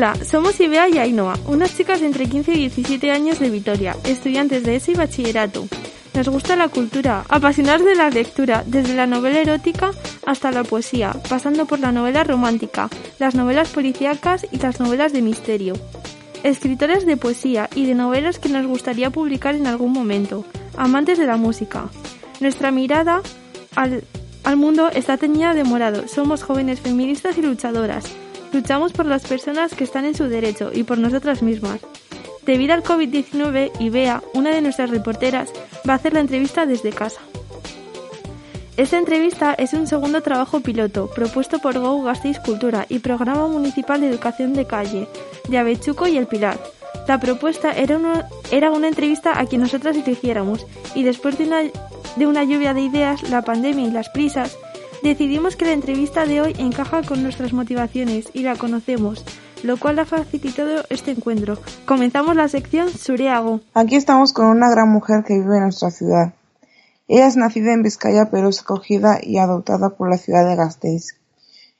Hola, somos Ibea y Ainhoa, unas chicas de entre 15 y 17 años de Vitoria, estudiantes de ESO y bachillerato. Nos gusta la cultura, apasionados de la lectura, desde la novela erótica hasta la poesía, pasando por la novela romántica, las novelas policíacas y las novelas de misterio. Escritores de poesía y de novelas que nos gustaría publicar en algún momento, amantes de la música. Nuestra mirada al, al mundo está teñida de morado. Somos jóvenes feministas y luchadoras. Luchamos por las personas que están en su derecho y por nosotras mismas. Debido al COVID-19, Ibea, una de nuestras reporteras, va a hacer la entrevista desde casa. Esta entrevista es un segundo trabajo piloto propuesto por Go Gasteiz Cultura y Programa Municipal de Educación de Calle, de Avechuco y El Pilar. La propuesta era una, era una entrevista a quien nosotras eligiéramos y después de una, de una lluvia de ideas, la pandemia y las prisas, decidimos que la entrevista de hoy encaja con nuestras motivaciones y la conocemos, lo cual ha facilitado este encuentro. Comenzamos la sección Suriago. Aquí estamos con una gran mujer que vive en nuestra ciudad. Ella es nacida en Vizcaya pero es acogida y adoptada por la ciudad de Gasteiz,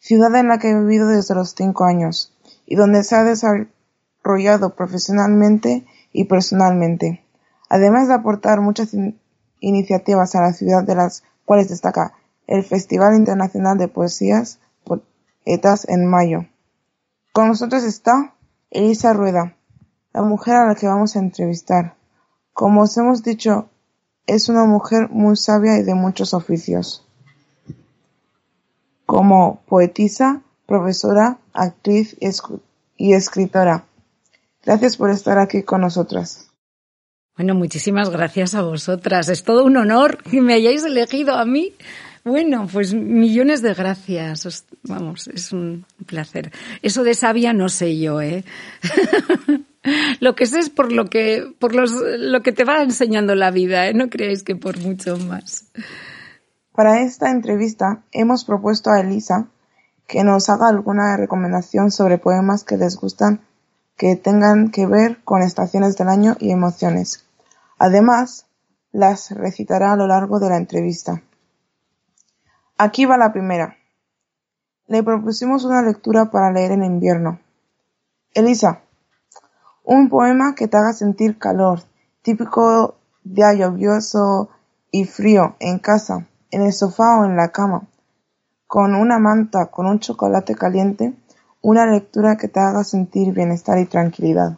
ciudad en la que he vivido desde los cinco años y donde se ha desarrollado profesionalmente y personalmente, además de aportar muchas in iniciativas a la ciudad de las cuales destaca el Festival Internacional de Poesías Poetas en mayo. Con nosotros está Elisa Rueda, la mujer a la que vamos a entrevistar. Como os hemos dicho, es una mujer muy sabia y de muchos oficios. Como poetisa, profesora, actriz y escritora. Gracias por estar aquí con nosotras. Bueno, muchísimas gracias a vosotras. Es todo un honor que me hayáis elegido a mí. Bueno, pues millones de gracias. Vamos, es un placer. Eso de sabia no sé yo, ¿eh? lo que sé es por lo que, por los, lo que te va enseñando la vida, ¿eh? No creéis que por mucho más. Para esta entrevista hemos propuesto a Elisa que nos haga alguna recomendación sobre poemas que les gustan que tengan que ver con estaciones del año y emociones. Además, las recitará a lo largo de la entrevista. Aquí va la primera. Le propusimos una lectura para leer en invierno. Elisa, un poema que te haga sentir calor, típico día lluvioso y frío en casa, en el sofá o en la cama, con una manta, con un chocolate caliente, una lectura que te haga sentir bienestar y tranquilidad.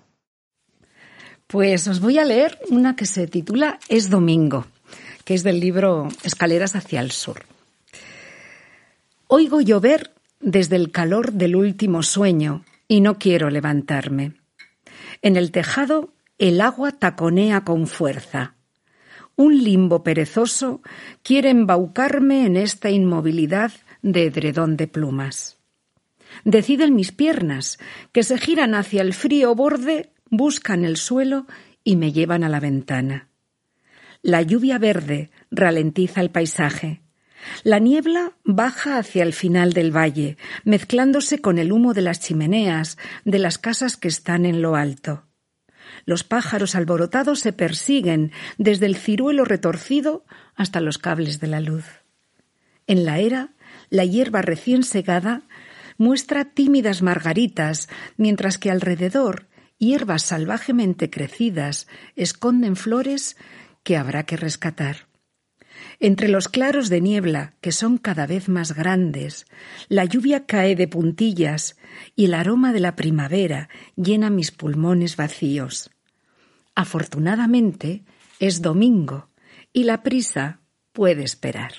Pues os voy a leer una que se titula Es Domingo, que es del libro Escaleras hacia el Sur. Oigo llover desde el calor del último sueño y no quiero levantarme. En el tejado el agua taconea con fuerza. Un limbo perezoso quiere embaucarme en esta inmovilidad de edredón de plumas. Deciden mis piernas, que se giran hacia el frío borde, buscan el suelo y me llevan a la ventana. La lluvia verde ralentiza el paisaje. La niebla baja hacia el final del valle, mezclándose con el humo de las chimeneas de las casas que están en lo alto. Los pájaros alborotados se persiguen desde el ciruelo retorcido hasta los cables de la luz. En la era, la hierba recién segada muestra tímidas margaritas, mientras que alrededor hierbas salvajemente crecidas esconden flores que habrá que rescatar. Entre los claros de niebla, que son cada vez más grandes, la lluvia cae de puntillas y el aroma de la primavera llena mis pulmones vacíos. Afortunadamente es domingo y la prisa puede esperar.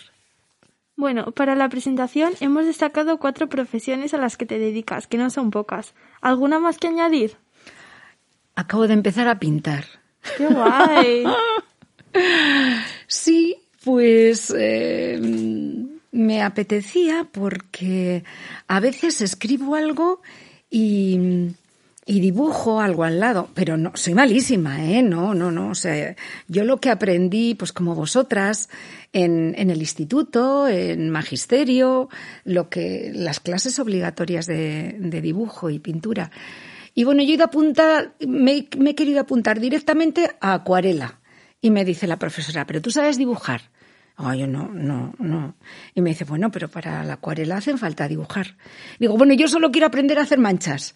Bueno, para la presentación hemos destacado cuatro profesiones a las que te dedicas, que no son pocas. ¿Alguna más que añadir? Acabo de empezar a pintar. ¡Qué guay! sí, pues eh, me apetecía porque a veces escribo algo y, y dibujo algo al lado, pero no, soy malísima, ¿eh? No, no, no. O sea, yo lo que aprendí, pues como vosotras, en, en el instituto, en magisterio, lo que, las clases obligatorias de, de dibujo y pintura. Y bueno, yo he ido a apuntar, me, me he querido apuntar directamente a acuarela. Y me dice la profesora, pero tú sabes dibujar. Oh, yo no, no, no. Y me dice, bueno, pero para la acuarela hacen falta dibujar. Digo, bueno, yo solo quiero aprender a hacer manchas.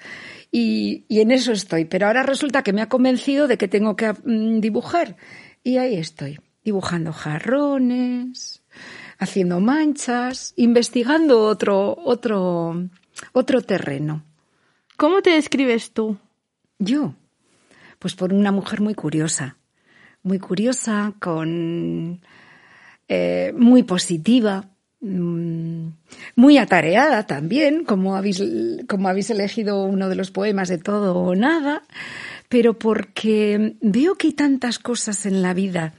Y, y en eso estoy. Pero ahora resulta que me ha convencido de que tengo que mm, dibujar. Y ahí estoy, dibujando jarrones, haciendo manchas, investigando otro, otro, otro terreno. ¿Cómo te describes tú? Yo, pues por una mujer muy curiosa, muy curiosa, con eh, muy positiva, mm, muy atareada también, como habéis, como habéis elegido uno de los poemas de todo o nada, pero porque veo que hay tantas cosas en la vida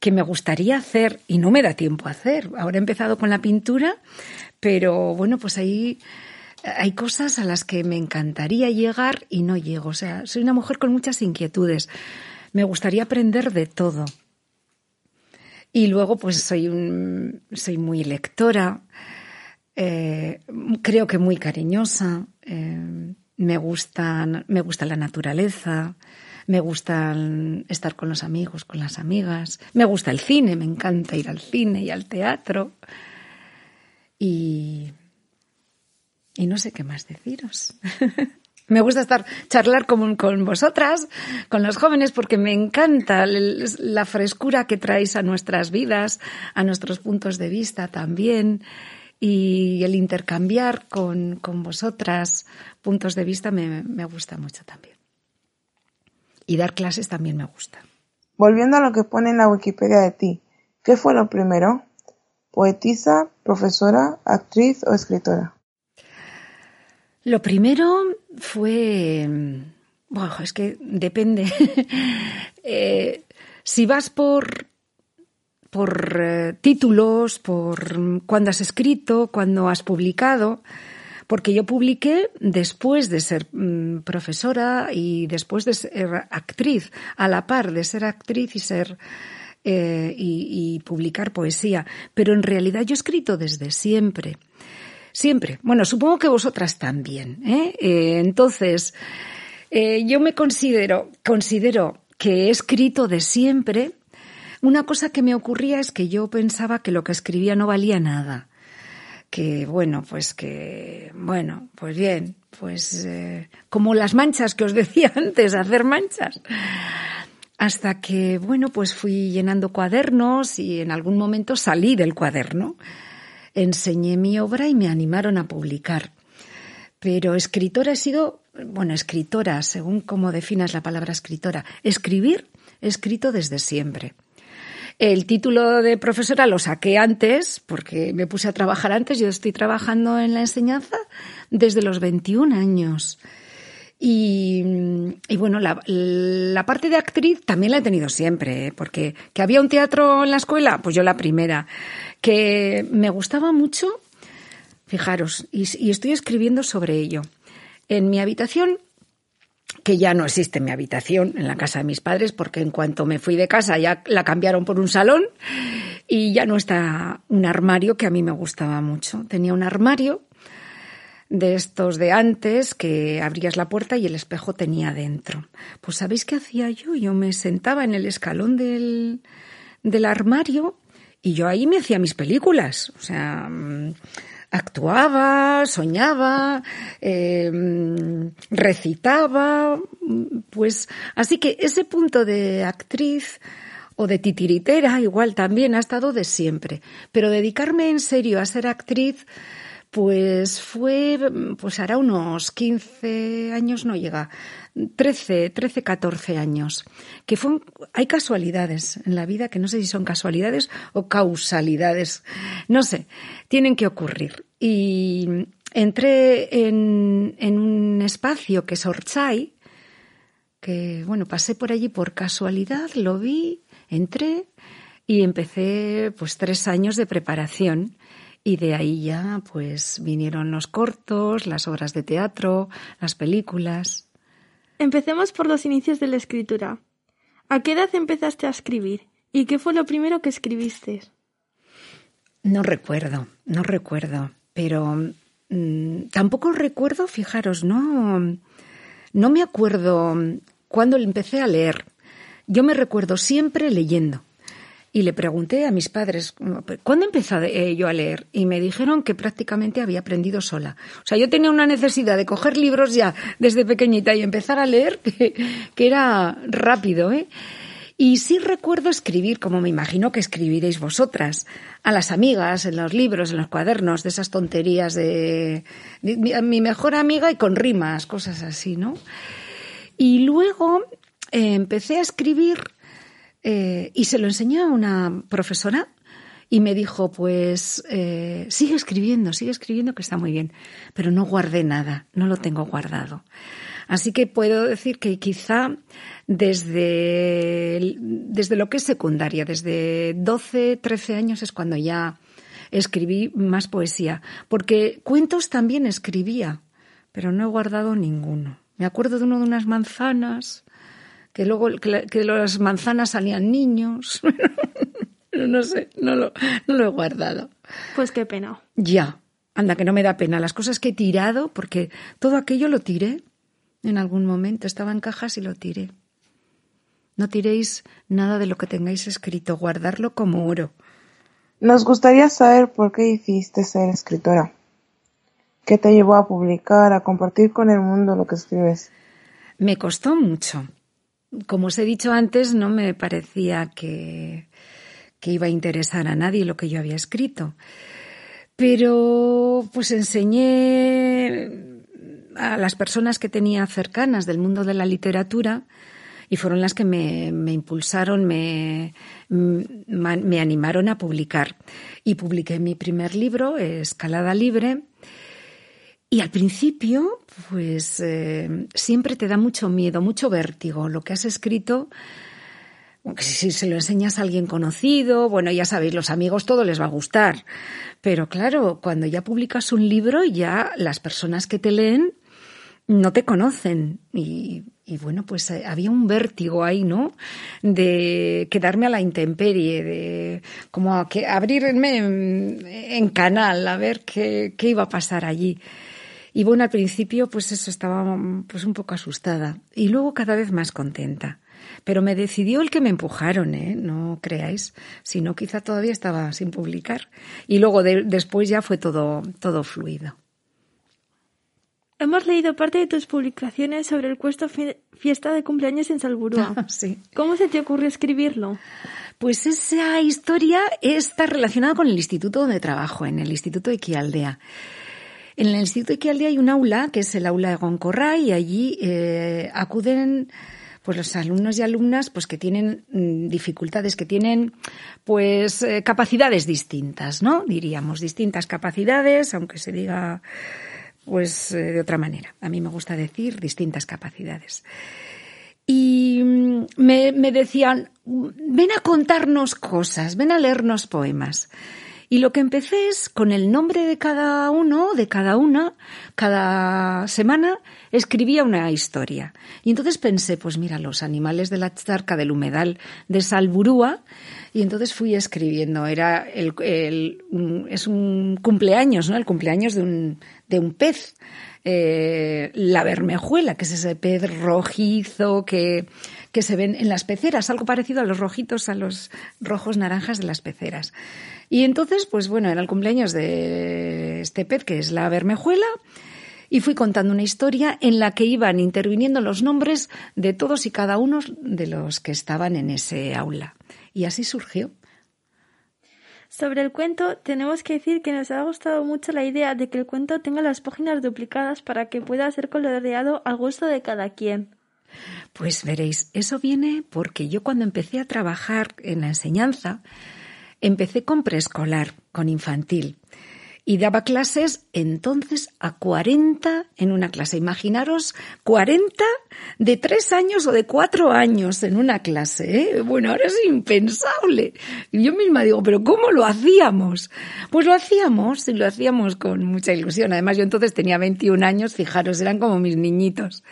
que me gustaría hacer y no me da tiempo a hacer. Ahora he empezado con la pintura, pero bueno, pues ahí hay cosas a las que me encantaría llegar y no llego. O sea, soy una mujer con muchas inquietudes. Me gustaría aprender de todo. Y luego, pues soy un, soy muy lectora, eh, creo que muy cariñosa. Eh, me gustan, me gusta la naturaleza, me gusta estar con los amigos, con las amigas, me gusta el cine, me encanta ir al cine y al teatro. Y, y no sé qué más deciros. me gusta estar charlar con, vosotras, con los jóvenes, porque me encanta la frescura que traéis a nuestras vidas, a nuestros puntos de vista también. Y el intercambiar con, con vosotras puntos de vista me, me gusta mucho también. Y dar clases también me gusta. Volviendo a lo que pone en la Wikipedia de ti, ¿qué fue lo primero? ¿Poetisa, profesora, actriz o escritora? Lo primero fue... Bueno, es que depende. eh, si vas por, por eh, títulos, por cuándo has escrito, cuándo has publicado, porque yo publiqué después de ser mm, profesora y después de ser actriz, a la par de ser actriz y ser eh, y, publicar poesía. Pero en realidad yo he escrito desde siempre. Siempre. Bueno, supongo que vosotras también. ¿eh? Eh, entonces, yo me considero, considero que he escrito de siempre. Una cosa que me ocurría es que yo pensaba que lo que escribía no valía nada que bueno, pues que, bueno, pues bien, pues eh, como las manchas que os decía antes, hacer manchas. Hasta que, bueno, pues fui llenando cuadernos y en algún momento salí del cuaderno. Enseñé mi obra y me animaron a publicar. Pero escritora he sido, bueno, escritora, según cómo definas la palabra escritora. Escribir, escrito desde siempre. El título de profesora lo saqué antes, porque me puse a trabajar antes. Yo estoy trabajando en la enseñanza desde los 21 años. Y, bueno, la, parte de actriz también la he tenido siempre, ¿eh? porque que había un teatro en la escuela, pues yo la primera. Que me gustaba mucho, fijaros, y estoy escribiendo sobre ello. En mi habitación que ya no existe mi habitación en la casa de mis padres, porque en cuanto me fui de casa ya la cambiaron por un salón y ya no está un armario que a mí me gustaba mucho. Tenía un armario de estos de antes que abrías la puerta y el espejo tenía dentro. Pues ¿sabéis qué hacía yo? Yo me sentaba en el escalón del, del armario y yo ahí me hacía mis películas. O sea, actuaba, soñaba, em, recitaba, pues así que ese punto de actriz o de titiritera igual también ha estado de siempre, pero dedicarme en serio a ser actriz pues fue, pues hará unos 15 años, no llega, 13, 13, 14 años. Que fue, hay casualidades en la vida que no sé si son casualidades o causalidades. No sé, tienen que ocurrir. Y entré en, en un espacio que es Orchay, que bueno, pasé por allí por casualidad, lo vi, entré y empecé pues tres años de preparación y de ahí ya pues vinieron los cortos, las obras de teatro, las películas. Empecemos por los inicios de la escritura. ¿A qué edad empezaste a escribir? ¿Y qué fue lo primero que escribiste? No recuerdo, no recuerdo, pero mm, tampoco recuerdo, fijaros, no, no me acuerdo cuando empecé a leer. Yo me recuerdo siempre leyendo. Y le pregunté a mis padres, ¿cuándo empecé yo a leer? Y me dijeron que prácticamente había aprendido sola. O sea, yo tenía una necesidad de coger libros ya desde pequeñita y empezar a leer que, que era rápido, ¿eh? Y sí recuerdo escribir, como me imagino que escribiréis vosotras, a las amigas, en los libros, en los cuadernos, de esas tonterías de, mi mejor amiga y con rimas, cosas así, ¿no? Y luego eh, empecé a escribir eh, y se lo enseñé a una profesora y me dijo, pues eh, sigue escribiendo, sigue escribiendo que está muy bien, pero no guardé nada, no lo tengo guardado. Así que puedo decir que quizá desde, desde lo que es secundaria, desde 12, 13 años es cuando ya escribí más poesía, porque cuentos también escribía, pero no he guardado ninguno. Me acuerdo de uno de unas manzanas, que luego que, las manzanas salían niños. no sé, no lo, no lo he guardado. Pues qué pena. Ya, anda, que no me da pena. Las cosas que he tirado, porque todo aquello lo tiré en algún momento. Estaba en cajas y lo tiré. No tiréis nada de lo que tengáis escrito, guardarlo como oro. Nos gustaría saber por qué hiciste ser escritora. ¿Qué te llevó a publicar, a compartir con el mundo lo que escribes? Me costó mucho. Como os he dicho antes, no me parecía que, que iba a interesar a nadie lo que yo había escrito. Pero pues enseñé a las personas que tenía cercanas del mundo de la literatura y fueron las que me, impulsaron, me, me, animaron a publicar. Y publiqué mi primer libro, Escalada Libre, y al principio, pues eh, siempre te da mucho miedo, mucho vértigo lo que has escrito. Si se lo enseñas a alguien conocido, bueno, ya sabéis, los amigos todo les va a gustar. Pero claro, cuando ya publicas un libro, ya las personas que te leen no te conocen y, bueno, pues eh, había un vértigo ahí, ¿no? De quedarme a la intemperie, de como que abrirme en, canal a ver qué, qué, iba a pasar allí. Y bueno, al principio pues eso estaba pues un poco asustada y luego cada vez más contenta. Pero me decidió el que me empujaron, ¿eh? No creáis, sino quizá todavía estaba sin publicar. Y luego después ya fue todo, todo fluido. Hemos leído parte de tus publicaciones sobre el cuesto Fiesta de cumpleaños en Salburúa. sí. ¿Cómo se te ocurrió escribirlo? Pues esa historia está relacionada con el instituto donde trabajo, en el Instituto de Quialdea. En el Instituto de Quialdea hay un aula, que es el aula de Goncorra, y allí eh, acuden pues los alumnos y alumnas pues que tienen mm, dificultades, que tienen pues eh, capacidades distintas, ¿no? Diríamos distintas capacidades, aunque se diga pues eh, de otra manera. A mí me gusta decir distintas capacidades. Y mm, me, me decían, ven a contarnos cosas, ven a leernos poemas. Y lo que empecé es con el nombre de cada uno, de cada una, cada semana escribía una historia. Y entonces pensé, pues mira, los animales de la charca del humedal de Salburúa, y entonces fui escribiendo. Era el, el, es un cumpleaños, ¿no? El cumpleaños de un, de un pez. Eh, la bermejuela, que es ese pez rojizo que, que se ven en las peceras, algo parecido a los rojitos, a los rojos naranjas de las peceras. Y entonces, pues bueno, era el cumpleaños de este pez, que es la bermejuela, y fui contando una historia en la que iban interviniendo los nombres de todos y cada uno de los que estaban en ese aula. Y así surgió. Sobre el cuento, tenemos que decir que nos ha gustado mucho la idea de que el cuento tenga las páginas duplicadas para que pueda ser coloreado al gusto de cada quien. Pues veréis, eso viene porque yo cuando empecé a trabajar en la enseñanza, empecé con preescolar, con infantil y daba clases entonces a 40 en una clase. Imaginaros 40 de tres años o de cuatro años en una clase. ¿eh? Bueno, ahora es impensable. Y yo misma digo, pero ¿cómo lo hacíamos? Pues lo hacíamos y lo hacíamos con mucha ilusión. Además, yo entonces tenía 21 años, fijaros, eran como mis niñitos.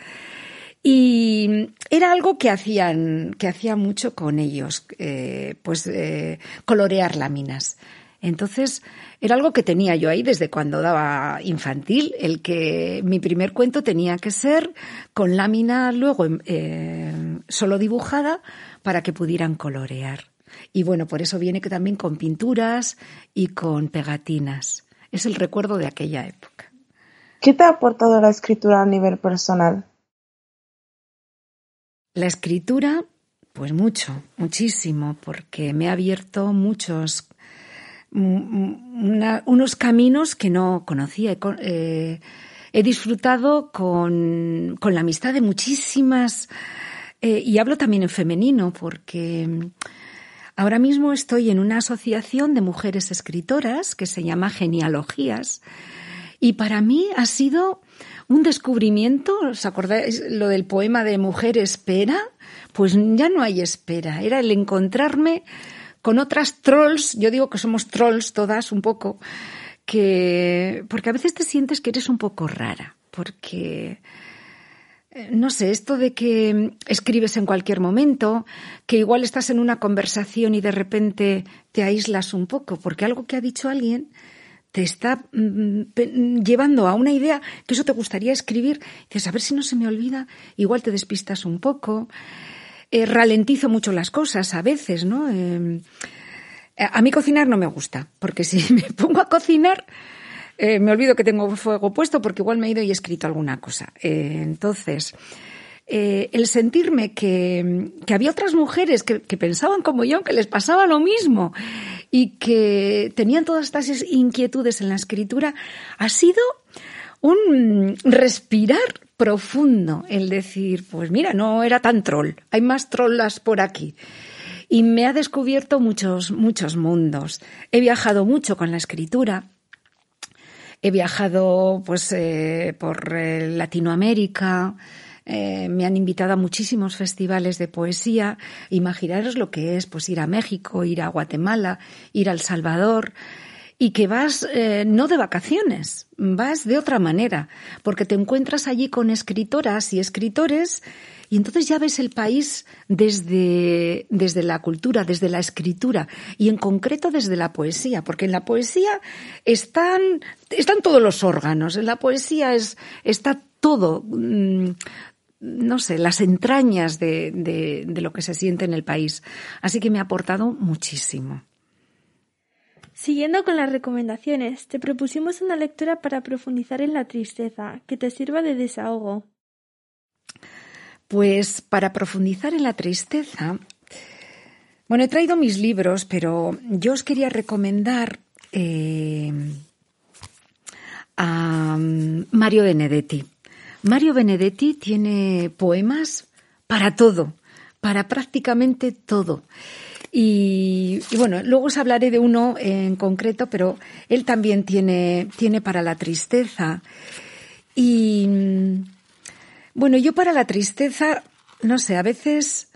Y era algo que hacían, que hacía mucho con ellos, eh, pues eh, colorear láminas. Entonces, era algo que tenía yo ahí desde cuando daba infantil, el que mi primer cuento tenía que ser con lámina luego eh, solo dibujada para que pudieran colorear. Y bueno, por eso viene que también con pinturas y con pegatinas. Es el recuerdo de aquella época. ¿Qué te ha aportado la escritura a nivel personal? La escritura, pues mucho, muchísimo, porque me ha abierto muchos, unos caminos que no conocía. Eh, he disfrutado con, la amistad de muchísimas, eh, y hablo también en femenino, porque ahora mismo estoy en una asociación de mujeres escritoras que se llama Genealogías, y para mí ha sido un descubrimiento. ¿Os acordáis lo del poema de Mujer espera? Pues ya no hay espera. Era el encontrarme con otras trolls. Yo digo que somos trolls todas un poco. Que, porque a veces te sientes que eres un poco rara. Porque, eh, no sé, esto de que escribes en cualquier momento, que igual estás en una conversación y de repente te aíslas un poco, porque algo que ha dicho alguien te está mm, llevando a una idea que eso te gustaría escribir, dices, a ver si no se me olvida, igual te despistas un poco, eh, ralentizo mucho las cosas a veces, ¿no? Em, a mí cocinar no me gusta, porque si me pongo a cocinar, eh, me olvido que tengo fuego puesto porque igual me he ido y he escrito alguna cosa. Eh, entonces, el sentirme que, había otras mujeres que, que, pensaban como yo, que les pasaba lo mismo y que tenían todas estas inquietudes en la escritura, ha sido un respirar profundo, el decir, pues mira, no era tan troll, hay más trollas por aquí. Y me ha descubierto muchos, muchos mundos. He viajado mucho con la escritura. He viajado pues eh, por eh, Latinoamérica, eh, me han invitado a muchísimos festivales de poesía. Imaginaros lo que es pues ir a México, ir a Guatemala, ir a El Salvador y que vas eh, no de vacaciones, vas de otra manera, porque te encuentras allí con escritoras y escritores y entonces ya ves el país desde, desde la cultura, desde la escritura y en concreto desde la poesía, porque en la poesía están, están todos los órganos, en la poesía es, está todo. No sé, las entrañas de, de, lo que se siente en el país. Así que me ha aportado muchísimo. Siguiendo con las recomendaciones, te propusimos una lectura para profundizar en la tristeza, que te sirva de desahogo. Pues para profundizar en la tristeza, bueno, he traído mis libros, pero yo os quería recomendar eh, a mm, Mario Benedetti. Mario Benedetti tiene poemas para todo, para prácticamente todo. Y, bueno, luego os hablaré de uno en concreto, pero él también tiene, tiene para la tristeza. Y bueno, yo para la tristeza, no sé, a veces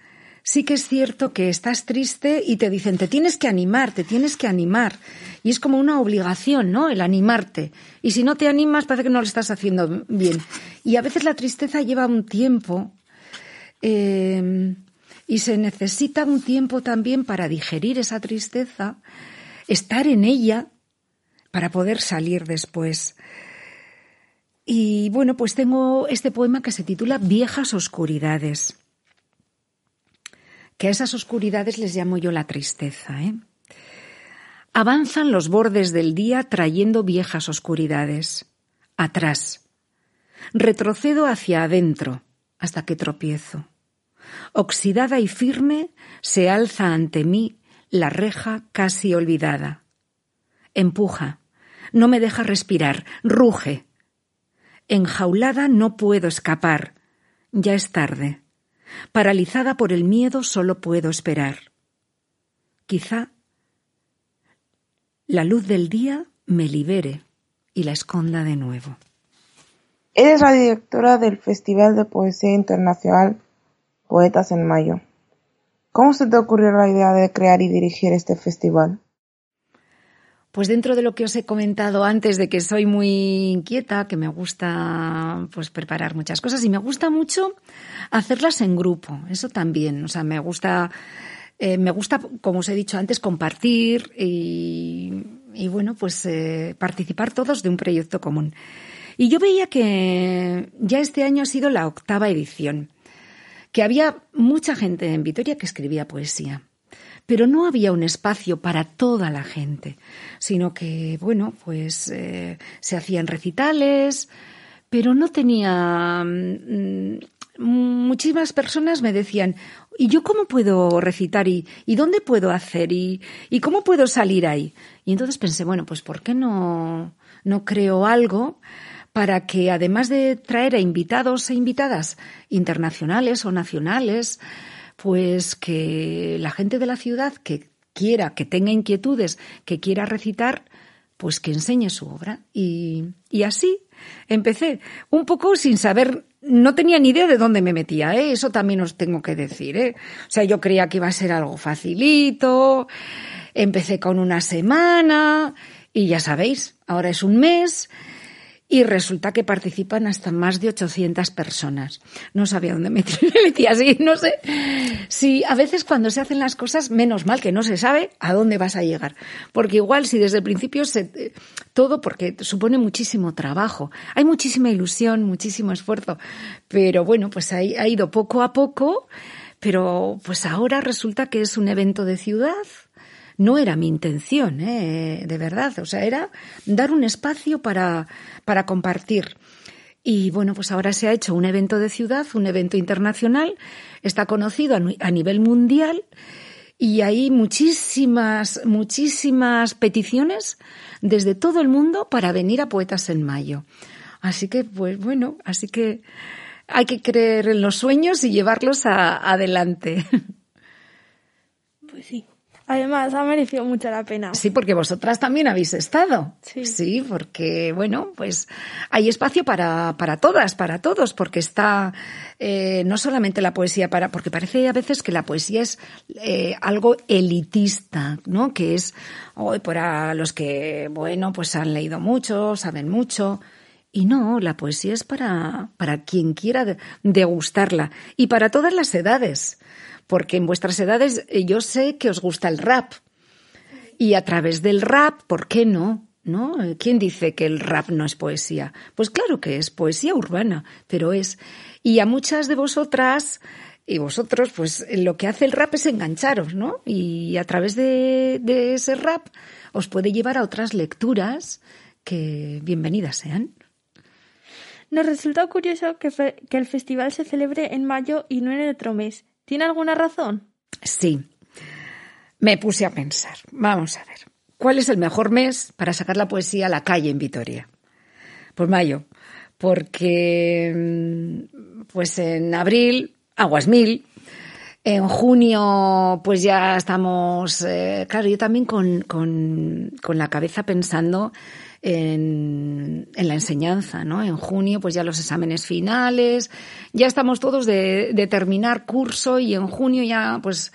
sí que es cierto que estás triste y te dicen, te tienes que animar, te tienes que animar. Y es como una obligación, ¿no? El animarte. Y si no te animas, parece que no lo estás haciendo bien. Y a veces la tristeza lleva un tiempo. Eh, y se necesita un tiempo también para digerir esa tristeza, estar en ella para poder salir después. Y bueno, pues tengo este poema que se titula Viejas Oscuridades que a esas oscuridades les llamo yo la tristeza. ¿eh? Avanzan los bordes del día trayendo viejas oscuridades. Atrás. Retrocedo hacia adentro hasta que tropiezo. Oxidada y firme se alza ante mí la reja casi olvidada. Empuja. No me deja respirar. Ruge. Enjaulada no puedo escapar. Ya es tarde. Paralizada por el miedo solo puedo esperar. Quizá la luz del día me libere y la esconda de nuevo. Eres la directora del Festival de Poesía Internacional Poetas en Mayo. ¿Cómo se te ocurrió la idea de crear y dirigir este festival? Pues dentro de lo que os he comentado antes de que soy muy inquieta, que me gusta pues preparar muchas cosas y me gusta mucho hacerlas en grupo, eso también, o sea, me gusta eh, me gusta, como os he dicho antes, compartir y, bueno, pues eh, participar todos de un proyecto común. Y yo veía que ya este año ha sido la octava edición, que había mucha gente en Vitoria que escribía poesía pero no había un espacio para toda la gente, sino que, bueno, pues eh, se hacían recitales, pero no tenía... Mm, muchísimas personas me decían, ¿y yo cómo puedo recitar? ¿Y, y dónde puedo hacer? ¿Y, ¿Y cómo puedo salir ahí? Y entonces pensé, bueno, pues ¿por qué no, no creo algo para que además de traer a invitados e invitadas internacionales o nacionales, pues que la gente de la ciudad que quiera, que tenga inquietudes, que quiera recitar, pues que enseñe su obra. Y, y así empecé, un poco sin saber, no tenía ni idea de dónde me metía, ¿eh? eso también os tengo que decir. ¿eh? O sea, yo creía que iba a ser algo facilito, empecé con una semana y ya sabéis, ahora es un mes y resulta que participan hasta más de 800 personas. No sabía dónde me metía así, no sé. Si a veces cuando se hacen las cosas, menos mal que no se sabe a dónde vas a llegar. Porque igual si desde el principio se, todo, porque supone muchísimo trabajo, hay muchísima ilusión, muchísimo esfuerzo, pero bueno, pues ha ido poco a poco, pero pues ahora resulta que es un evento de ciudad, no era mi intención, ¿eh? de verdad. O sea, era dar un espacio para, para compartir. Y bueno, pues ahora se ha hecho un evento de ciudad, un evento internacional, está conocido a nivel mundial y hay muchísimas, muchísimas peticiones desde todo el mundo para venir a Poetas en Mayo. Así que, pues bueno, así que hay que creer en los sueños y llevarlos adelante. Pues sí. Además, ha merecido mucho la pena. Sí, porque vosotras también habéis estado. Sí. Sí, porque, bueno, pues hay espacio para, para todas, para todos, porque está eh, no solamente la poesía para, porque parece a veces que la poesía es eh, algo elitista, ¿no? Que es hoy para los que, bueno, pues han leído mucho, saben mucho. Y no, la poesía es para, para quien quiera degustarla y para todas las edades porque en vuestras edades eh, yo sé que os gusta el rap. Y a través del rap, ¿por qué no? ¿No? ¿Quién dice que el rap no es poesía? Pues claro que es poesía urbana, pero es. Y a muchas de vosotras y vosotros, pues lo que hace el rap es engancharos, ¿no? Y a través de, ese rap os puede llevar a otras lecturas que bienvenidas sean. Nos resulta curioso que, que el festival se celebre en mayo y no en otro mes. ¿Tiene alguna razón? Sí. Me puse a pensar. Vamos a ver. ¿Cuál es el mejor mes para sacar la poesía a la calle en Vitoria? Pues mayo. Porque mm, pues en abril, aguas mil. En junio, pues ya estamos, eh, claro, yo también con, con, con la cabeza pensando en, la enseñanza, ¿no? En junio, pues ya los exámenes finales, ya estamos todos de, terminar curso y en junio ya, pues,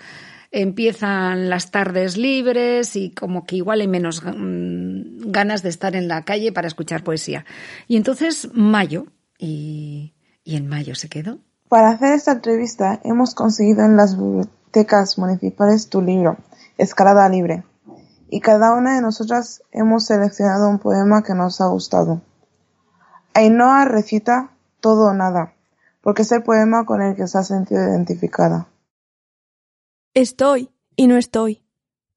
empiezan las tardes libres y como que igual hay menos mm, ganas de estar en la calle para escuchar poesía. Y entonces, mayo, y en mayo se quedó. Para hacer esta entrevista hemos conseguido en las bibliotecas municipales tu libro, Escalada Libre y cada una de nosotras hemos seleccionado un poema que nos ha gustado. Ainhoa recita Todo o Nada, porque es el poema con el que se ha sentido identificada. Estoy y no estoy.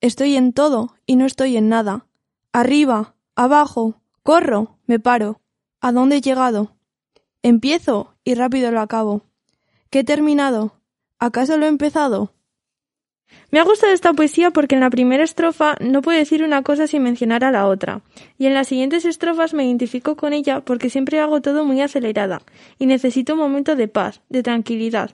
Estoy en todo y no estoy en nada. Arriba, abajo, corro, me paro. ¿A dónde he llegado? Empiezo y rápido lo acabo. ¿Qué he terminado? ¿Acaso lo he empezado? Me ha gustado esta poesía porque en la primera estrofa no puedo decir una cosa sin mencionar a la otra, y en las siguientes estrofas me identifico con ella porque siempre hago todo muy acelerada y necesito un momento de paz, de tranquilidad.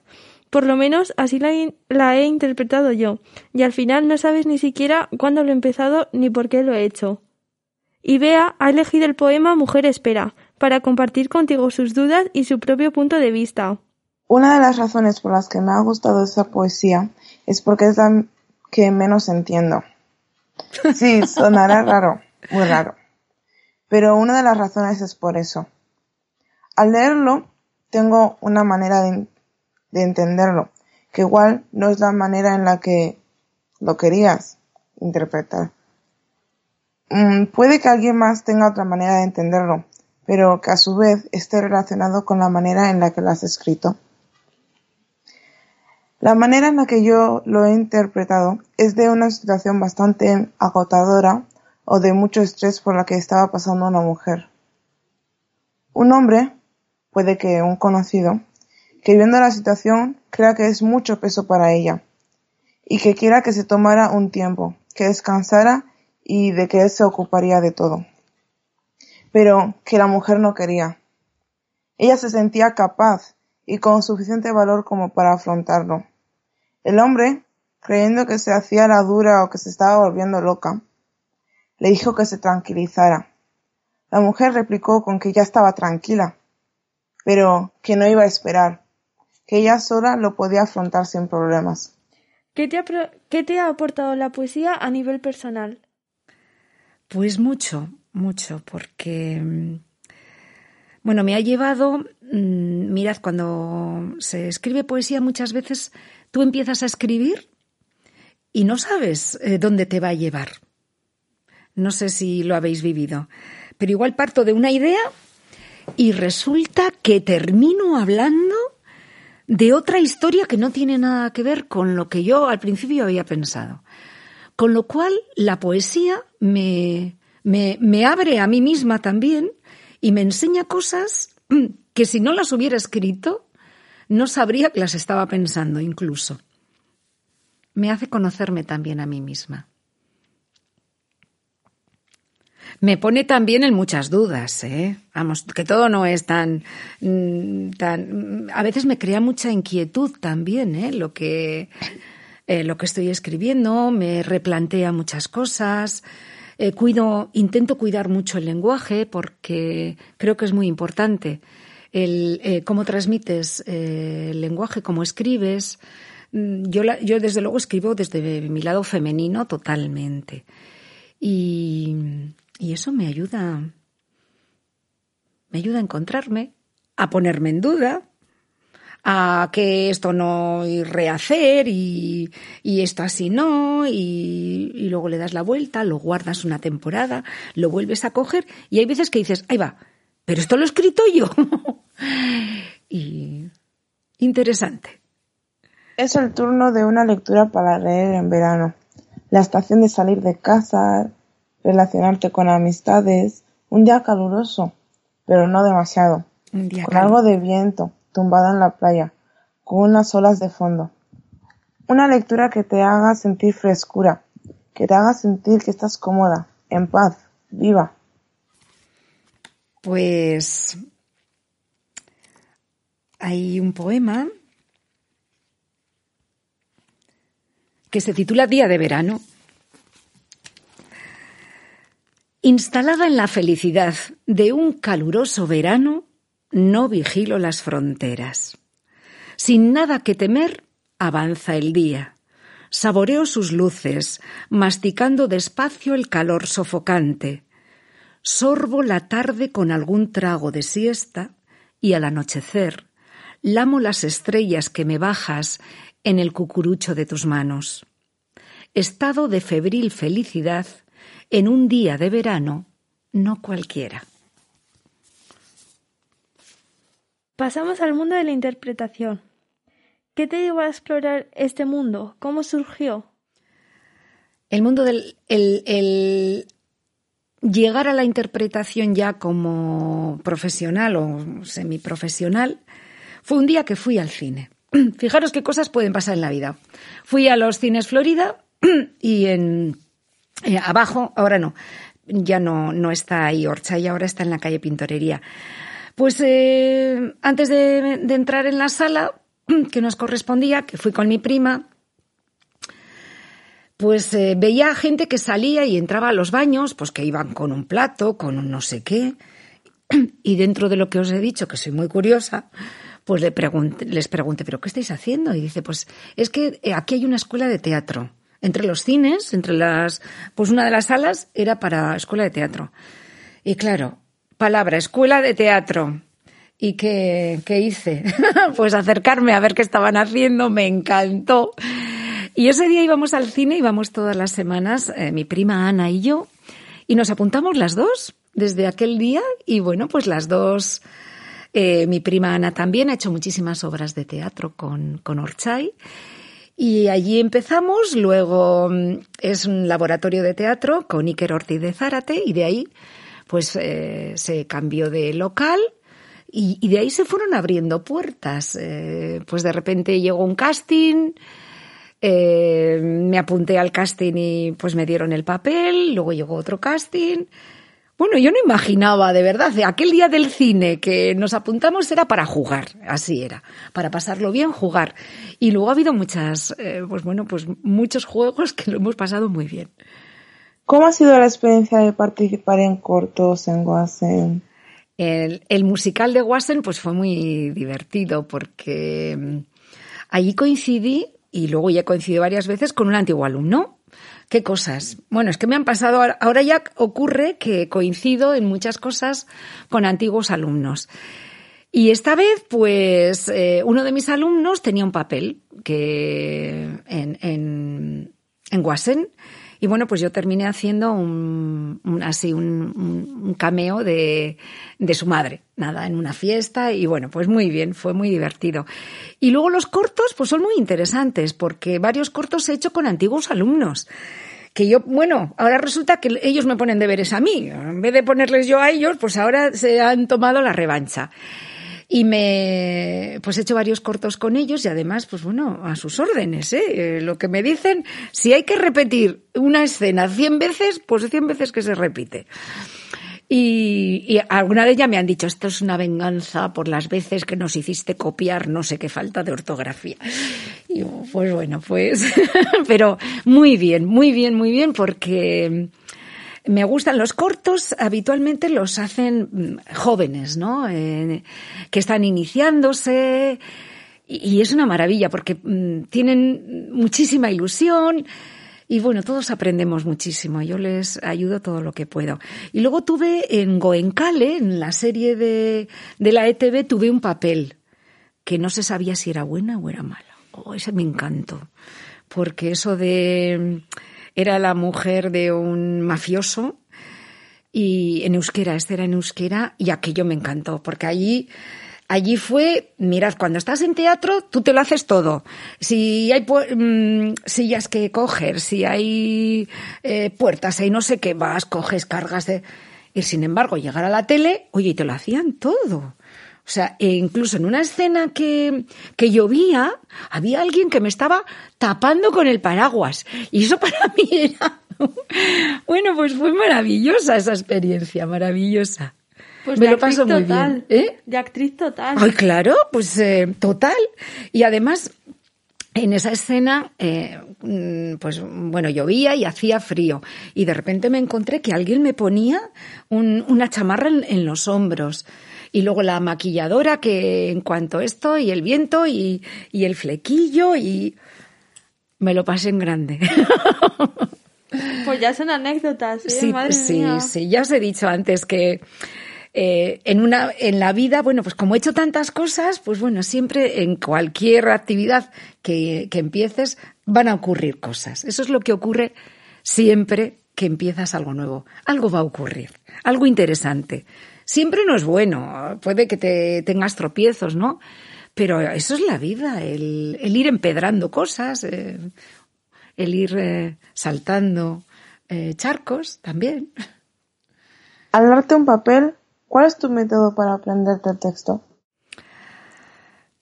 Por lo menos así la, he interpretado yo, y al final no sabes ni siquiera cuándo lo he empezado ni por qué lo he hecho. Y Bea ha elegido el poema Mujer Espera, para compartir contigo sus dudas y su propio punto de vista. Una de las razones por las que me ha gustado esa poesía es porque es la que menos entiendo. Sí, sonará raro, muy raro. Pero una de las razones es por eso. Al leerlo, tengo una manera de, entenderlo, que igual no es la manera en la que lo querías interpretar. Mm, puede que alguien más tenga otra manera de entenderlo, pero que a su vez esté relacionado con la manera en la que lo has escrito. La manera en la que yo lo he interpretado es de una situación bastante agotadora o de mucho estrés por la que estaba pasando una mujer. Un hombre, puede que un conocido, que viendo la situación crea que es mucho peso para ella y que quiera que se tomara un tiempo, que descansara y de que él se ocuparía de todo. Pero que la mujer no quería. Ella se sentía capaz y con suficiente valor como para afrontarlo. El hombre, creyendo que se hacía la dura o que se estaba volviendo loca, le dijo que se tranquilizara. La mujer replicó con que ya estaba tranquila, pero que no iba a esperar, que ella sola lo podía afrontar sin problemas. ¿Qué te ha, qué te ha aportado la poesía a nivel personal? Pues mucho, mucho, porque mm, bueno, me ha llevado, mm, mirad, cuando se escribe poesía muchas veces tú empiezas a escribir y no sabes eh, dónde te va a llevar. No sé si lo habéis vivido, pero igual parto de una idea y resulta que termino hablando de otra historia que no tiene nada que ver con lo que yo al principio había pensado. Con lo cual la poesía me, me, me abre a mí misma también y me enseña cosas que si no las hubiera escrito, no sabría que las estaba pensando incluso. Me hace conocerme también a mí misma. Me pone también en muchas dudas, ¿eh? Vamos, que todo no es tan, mm, tan, a veces me crea mucha inquietud también, ¿eh? Lo que, eh, lo que estoy escribiendo, me replantea muchas cosas, intento cuidar mucho el lenguaje porque creo que es muy importante el eh, cómo transmites eh, el lenguaje, cómo escribes. Mm, yo, yo desde luego escribo desde mi lado femenino totalmente. Y, y eso me ayuda, me ayuda a encontrarme, a ponerme en duda, a que esto no y rehacer y, y esto así no y, y, luego le das la vuelta, lo guardas una temporada, lo vuelves a coger y hay veces que dices, ahí va, pero esto lo he escrito yo. y interesante. Es el turno de una lectura para leer en verano. La estación de salir de casa, relacionarte con amistades, un día caluroso, pero no demasiado, con algo de viento, tumbada en la playa, con unas olas de fondo. Una lectura que te haga sentir frescura, que te haga sentir que estás cómoda, en paz, viva. Pues hay un poema que se titula Día de verano. Instalada en la felicidad de un caluroso verano, no vigilo las fronteras. Sin nada que temer, avanza el día. Saboreo sus luces, masticando despacio el calor sofocante. Sorbo la tarde con algún trago de siesta y al anochecer lamo las estrellas que me bajas en el cucurucho de tus manos. Estado de febril felicidad en un día de verano, no cualquiera. Pasamos al mundo de la interpretación. ¿Qué te llevó a explorar este mundo? ¿Cómo surgió? El mundo del el, llegar a la interpretación ya como profesional o semiprofesional fue un día que fui al cine. Fijaros qué cosas pueden pasar en la vida. Fui a los cines Florida y en eh, abajo, ahora no, ya no, no está ahí Orcha y ahora está en la calle Pintorería. Pues eh, antes de, entrar en la sala que nos correspondía, que fui con mi prima, pues eh, veía gente que salía y entraba a los baños, pues que iban con un plato, con un no sé qué. Y dentro de lo que os he dicho, que soy muy curiosa, pues le les pregunté, ¿pero qué estáis haciendo? Y dice, pues es que eh, aquí hay una escuela de teatro. Entre los cines, entre las, pues una de las salas era para escuela de teatro. Y claro, palabra, escuela de teatro. ¿Y qué, qué hice? pues acercarme a ver qué estaban haciendo, me encantó. Y ese día íbamos al cine, íbamos todas las semanas, eh, mi prima Ana y yo, y nos apuntamos las dos desde aquel día y bueno, pues las dos Eh, mi prima Ana también ha hecho muchísimas obras de teatro con, con Orchay. Y allí empezamos, luego mm, es un laboratorio de teatro con Iker Ortiz de Zárate y de ahí pues eh, se cambió de local y, de ahí se fueron abriendo puertas. Pues de repente llegó un casting, eh, me apunté al casting y pues me dieron el papel, luego llegó otro casting. Bueno, yo no imaginaba, de verdad, aquel día del cine que nos apuntamos era para jugar, así era, para pasarlo bien, jugar. Y luego ha habido muchas, eh, pues bueno, pues muchos juegos que lo hemos pasado muy bien. ¿Cómo ha sido la experiencia de participar en cortos en Wassen? El, musical de Wassen pues fue muy divertido porque mm, allí coincidí y luego ya coincidido varias veces con un antiguo alumno. ¿Qué cosas? Bueno, es que me han pasado, ahora ya ocurre que coincido en muchas cosas con antiguos alumnos. Y esta vez, pues, eh, uno de mis alumnos tenía un papel que en, en, en Wassen y bueno, pues yo terminé haciendo un, así un, cameo de, de, su madre, nada, en una fiesta y bueno, pues muy bien, fue muy divertido. Y luego los cortos, pues son muy interesantes porque varios cortos he hecho con antiguos alumnos que yo, bueno, ahora resulta que ellos me ponen deberes a mí. En vez de ponerles yo a ellos, pues ahora se han tomado la revancha. Y me, pues he hecho varios cortos con ellos y además, pues bueno, a sus órdenes, ¿eh? ¿eh? Lo que me dicen, si hay que repetir una escena cien veces, pues cien veces que se repite. Y, y, alguna vez ya me han dicho, esto es una venganza por las veces que nos hiciste copiar no sé qué falta de ortografía. Y pues bueno, pues, pero muy bien, muy bien, muy bien, porque me gustan los cortos, habitualmente los hacen mm, jóvenes, ¿no? Eh, que están iniciándose y, es una maravilla porque mm, tienen muchísima ilusión. Y bueno, todos aprendemos muchísimo. Yo les ayudo todo lo que puedo. Y luego tuve en Goenkale, en la serie de, de la ETV, tuve un papel que no se sabía si era buena o era mala. Oh, ese me encantó. Porque eso de era la mujer de un mafioso y en euskera, este era en euskera y aquello me encantó porque allí allí fue, mirad, cuando estás en teatro, tú te lo haces todo. Si hay mm, sillas que coger, si hay eh, puertas, hay no sé qué, vas, coges, cargas de... Y sin embargo, llegar a la tele, oye, y te lo hacían todo. O sea, e incluso en una escena que, que llovía, había alguien que me estaba tapando con el paraguas. Y eso para mí era... bueno, pues fue maravillosa esa experiencia, maravillosa. Pues me lo paso muy bien. ¿eh? De actriz total. Ay, claro, pues eh, total. Y además, en esa escena, eh, mm, pues bueno, llovía y hacía frío. Y de repente me encontré que alguien me ponía una chamarra en los hombros y luego la maquilladora que en cuanto esto y el viento y, y el flequillo y me lo pasé en grande. Pues ya son anécdotas, ¿eh? sí, sí, sí. Ya os he dicho antes que eh, en una, en la vida, bueno, pues como he hecho tantas cosas, pues bueno, siempre en cualquier actividad que, que empieces van a ocurrir cosas. Eso es lo que ocurre siempre que empiezas algo nuevo. Algo va a ocurrir, algo interesante siempre no es bueno. Puede que te tengas tropiezos, ¿no? Pero eso es la vida, el, ir empedrando cosas, eh, el ir eh, saltando eh, charcos también. Al darte un papel, ¿cuál es tu método para aprenderte el texto?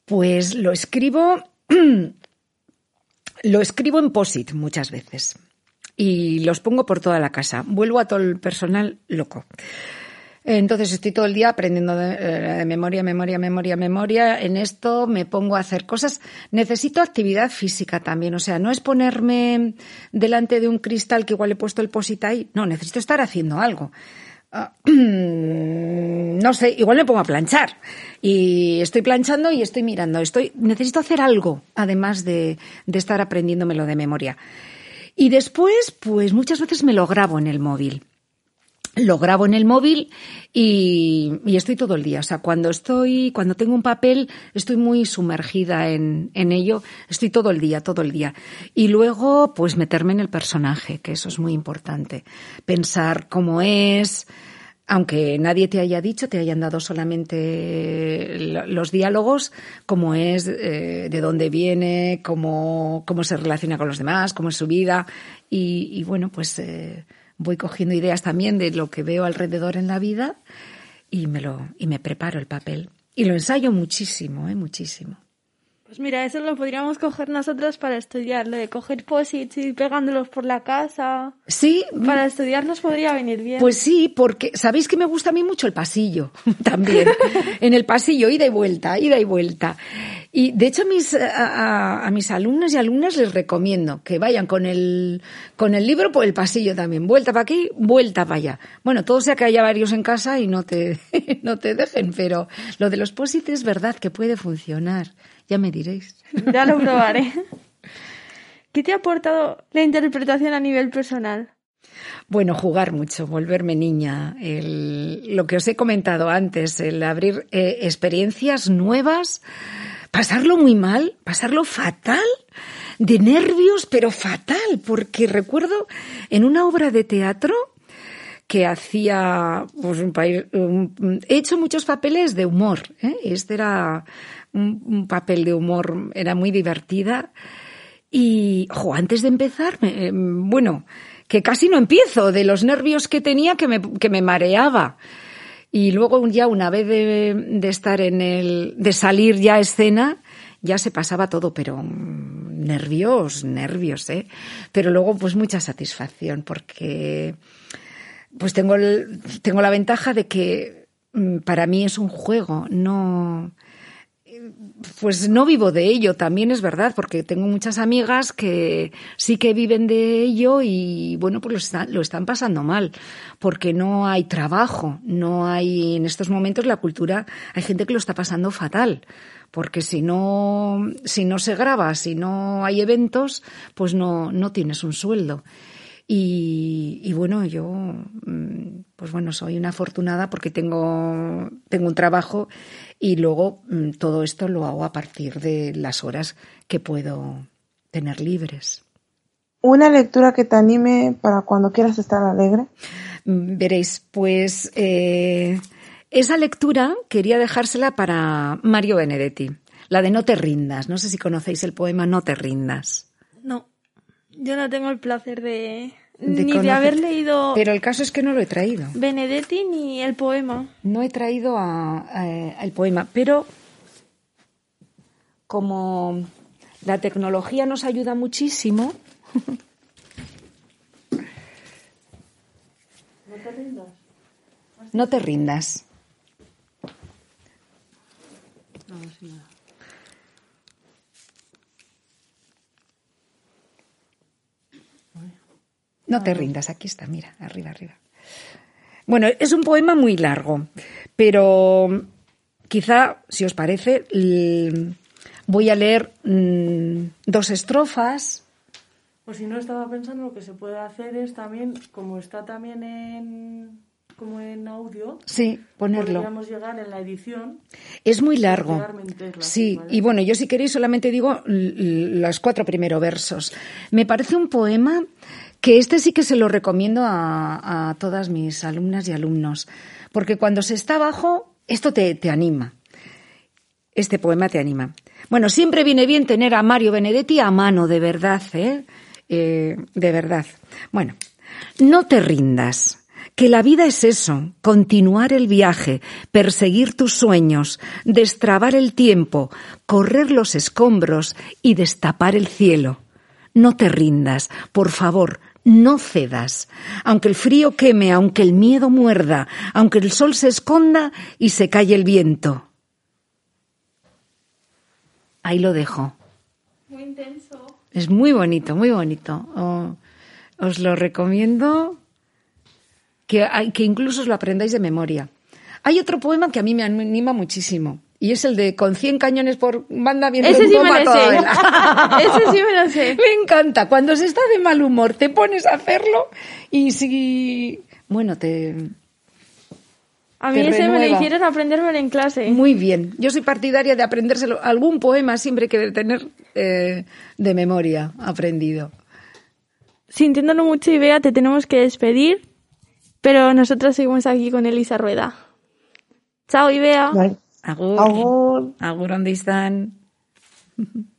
Pues lo escribo, lo escribo en POSIT muchas veces y los pongo por toda la casa. Vuelvo a todo el personal loco. Entonces estoy todo el día aprendiendo de, eh, memoria, memoria, memoria, memoria. En esto me pongo a hacer cosas. Necesito actividad física también. O sea, no es ponerme delante de un cristal que igual he puesto el posit ahí. No, necesito estar haciendo algo. Ah, no sé, igual me pongo a planchar y estoy planchando y estoy mirando. Estoy, necesito hacer algo, además de, de estar aprendiéndomelo de memoria. Y después, pues muchas veces me lo grabo en el móvil lo grabo en el móvil y, estoy todo el día. O sea, cuando estoy, cuando tengo un papel, estoy muy sumergida en, en, ello. Estoy todo el día, todo el día. Y luego, pues meterme en el personaje, que eso es muy importante. Pensar cómo es, aunque nadie te haya dicho, te hayan dado solamente los diálogos, cómo es, eh, de dónde viene, cómo, cómo se relaciona con los demás, cómo es su vida. Y, bueno, pues eh, voy cogiendo ideas también de lo que veo alrededor en la vida y me lo, y me preparo el papel. Y lo ensayo muchísimo, ¿eh? muchísimo. Pues mira, eso lo podríamos coger nosotros para estudiar, lo de coger posits y pegándolos por la casa. Sí. Para estudiar nos podría venir bien. Pues sí, porque sabéis que me gusta a mí mucho el pasillo también. en el pasillo, ida y vuelta, ida y vuelta. Y de hecho a mis, a, mis alumnos y alumnas les recomiendo que vayan con el, con el libro por el pasillo también. Vuelta para aquí, vuelta para allá. Bueno, todo sea que haya varios en casa y no te, no te dejen, pero lo de los posits es verdad que puede funcionar. Ya me diréis. Ya lo probaré. ¿Qué te ha aportado la interpretación a nivel personal? Bueno, jugar mucho, volverme niña, lo que os he comentado antes, el abrir eh, experiencias nuevas, pasarlo muy mal, pasarlo fatal, de nervios, pero fatal, porque recuerdo en una obra de teatro que hacía, pues un, he hecho muchos papeles de humor, ¿eh? este era un, papel de humor, era muy divertida. Y, antes de empezar, eh, bueno, que casi no empiezo, de los nervios que tenía que me, que me mareaba. Y luego ya una vez de, estar en el, de salir ya escena, ya se pasaba todo, pero mm, nervios, nervios, ¿eh? Pero luego pues mucha satisfacción porque pues tengo, tengo la ventaja de que mm, para mí es un juego, no, pues no vivo de ello, también es verdad, porque tengo muchas amigas que sí que viven de ello y bueno, pues lo están, lo están pasando mal, porque no hay trabajo, no hay, en estos momentos la cultura, hay gente que lo está pasando fatal, porque si no, si no se graba, si no hay eventos, pues no, no tienes un sueldo. Y, y, bueno, yo, mm, pues bueno, soy una afortunada porque tengo, tengo un trabajo y luego mm, todo esto lo hago a partir de las horas que puedo tener libres. ¿Una lectura que te anime para cuando quieras estar alegre? Mm, veréis, pues eh, esa lectura quería dejársela para Mario Benedetti, la de No te rindas. No sé si conocéis el poema No te rindas. No. Yo no tengo el placer de, ni de haber leído. Pero el caso es que no lo he traído. Benedetti ni el poema. No he traído a, el poema, pero como la tecnología nos ayuda muchísimo. no te rindas. No te rindas. No te rindas, aquí está, mira, arriba, arriba. Bueno, es un poema muy largo, pero quizá, si os parece, voy a leer mm, dos estrofas. O si no, estaba pensando lo que se puede hacer es también, como está también en, como en audio, sí, ponerlo. Podríamos llegar en la edición. Es muy largo. Sí, y bueno, yo si queréis solamente digo los cuatro primeros versos. Me parece un poema que este sí que se lo recomiendo a, todas mis alumnas y alumnos, porque cuando se está abajo, esto te, te anima. Este poema te anima. Bueno, siempre viene bien tener a Mario Benedetti a mano, de verdad, ¿eh? eh de verdad. Bueno, no te rindas. Que la vida es eso, continuar el viaje, perseguir tus sueños, destrabar el tiempo, correr los escombros y destapar el cielo. No te rindas, por favor, no cedas. Aunque el frío queme, aunque el miedo muerda, aunque el sol se esconda y se calle el viento. Ahí lo dejo. Muy intenso. Es muy bonito, muy bonito. Oh, os lo recomiendo que, que incluso os lo aprendáis de memoria. Hay otro poema que a mí me anima muchísimo, y es el de con 100 cañones por banda viendo Ese sí me lo sé. Ese sí me lo sé. Me encanta. Cuando se está de mal humor, te pones a hacerlo y si... Bueno, te... A mí ese me lo hicieron aprendérmelo en clase. Muy bien. Yo soy partidaria de aprendérselo. Algún poema siempre que tener eh, de memoria aprendido. Sintiéndolo mucho, y vea te tenemos que despedir. Pero nosotros seguimos aquí con Elisa Rueda. Chao, Ibea. Agur. Agur. Agur, ¿dónde están?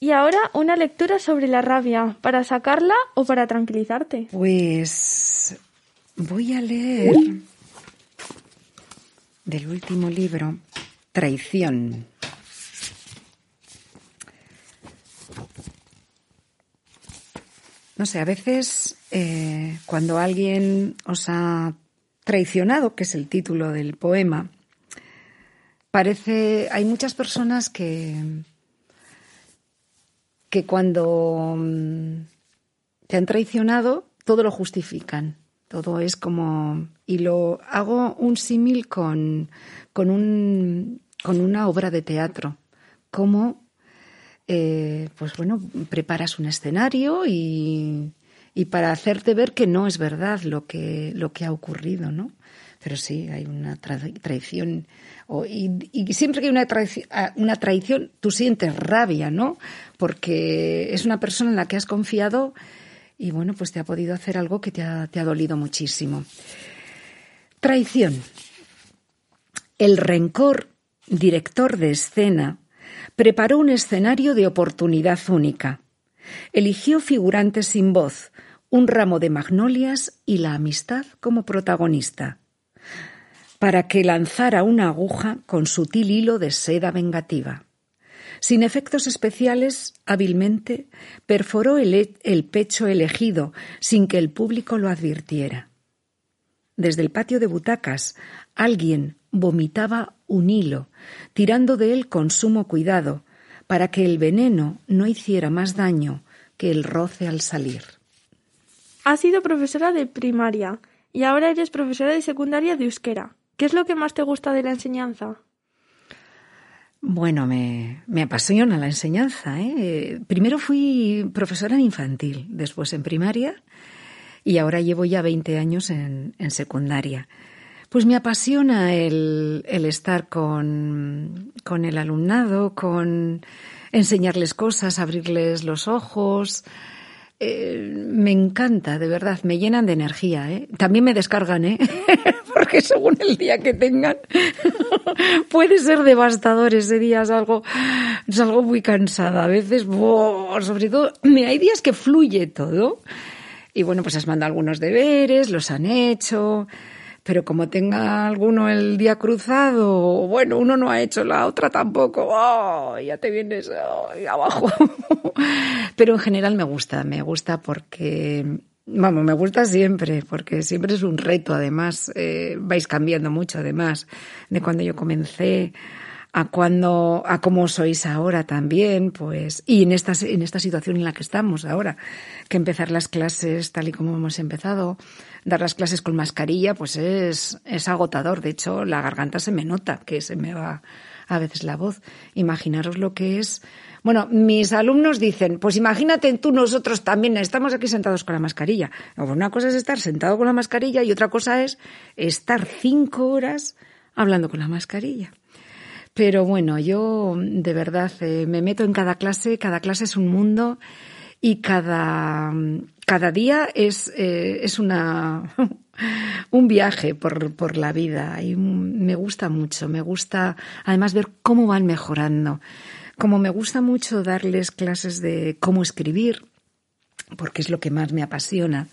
Y ahora una lectura sobre la rabia, para sacarla o para tranquilizarte. Pues voy a leer del último libro, Traición. No sé, a veces eh, cuando alguien os ha traicionado, que es el título del poema, parece, hay muchas personas que, que cuando mm, te han traicionado, todo lo justifican. Todo es como. Y lo hago un símil con, con, un, con una obra de teatro. Como, eh, pues bueno, preparas un escenario y, y para hacerte ver que no es verdad lo que, lo que ha ocurrido, ¿no? Pero sí, hay una traición. y, siempre que hay una traición, una traición, tú sientes rabia, ¿no? Porque es una persona en la que has confiado y bueno, pues te ha podido hacer algo que te ha, te ha dolido muchísimo. Traición. El rencor, director de escena, preparó un escenario de oportunidad única. Eligió figurantes sin voz, un ramo de magnolias y la amistad como protagonista, para que lanzara una aguja con sutil hilo de seda vengativa. Sin efectos especiales, hábilmente, perforó el, pecho elegido sin que el público lo advirtiera. Desde el patio de butacas, alguien vomitaba un hilo, tirando de él con sumo cuidado, para que el veneno no hiciera más daño que el roce al salir. Has sido profesora de primaria y ahora eres profesora de secundaria de euskera. ¿Qué es lo que más te gusta de la enseñanza? Bueno, me, apasiona la enseñanza. ¿eh? Primero fui profesora en infantil, después en primaria y ahora llevo ya 20 años en, secundaria. Pues me apasiona el, estar con, con, el alumnado, con enseñarles cosas, abrirles los ojos. Eh, me encanta, de verdad, me llenan de energía. ¿eh? También me descargan, ¿eh? porque según el día que tengan, puede ser devastador ese día, es algo, muy cansada. A veces, sobre todo, hay días que fluye todo. Y bueno, pues has mandado algunos deberes, los han hecho, pero como tenga alguno el día cruzado, bueno, uno no ha hecho la otra tampoco, oh, ya te vienes abajo. pero en general me gusta, me gusta porque Vamos, me gusta siempre, porque siempre es un reto, además, eh, vais cambiando mucho, además, de cuando yo comencé a cuando, a cómo sois ahora también, pues, y en esta, en esta situación en la que estamos ahora, que empezar las clases tal y como hemos empezado, dar las clases con mascarilla, pues es, es agotador. De hecho, la garganta se me nota, que se me va a veces la voz. Imaginaros lo que es bueno, mis alumnos dicen, pues imagínate tú, nosotros también estamos aquí sentados con la mascarilla. Una cosa es estar sentado con la mascarilla y otra cosa es estar cinco horas hablando con la mascarilla. Pero bueno, yo de verdad eh, me meto en cada clase, cada clase es un mundo y cada, cada día es, eh, es una, un viaje por, por la vida y me gusta mucho, me gusta además ver cómo van mejorando. Como me gusta mucho darles clases de cómo escribir, porque es lo que más me apasiona,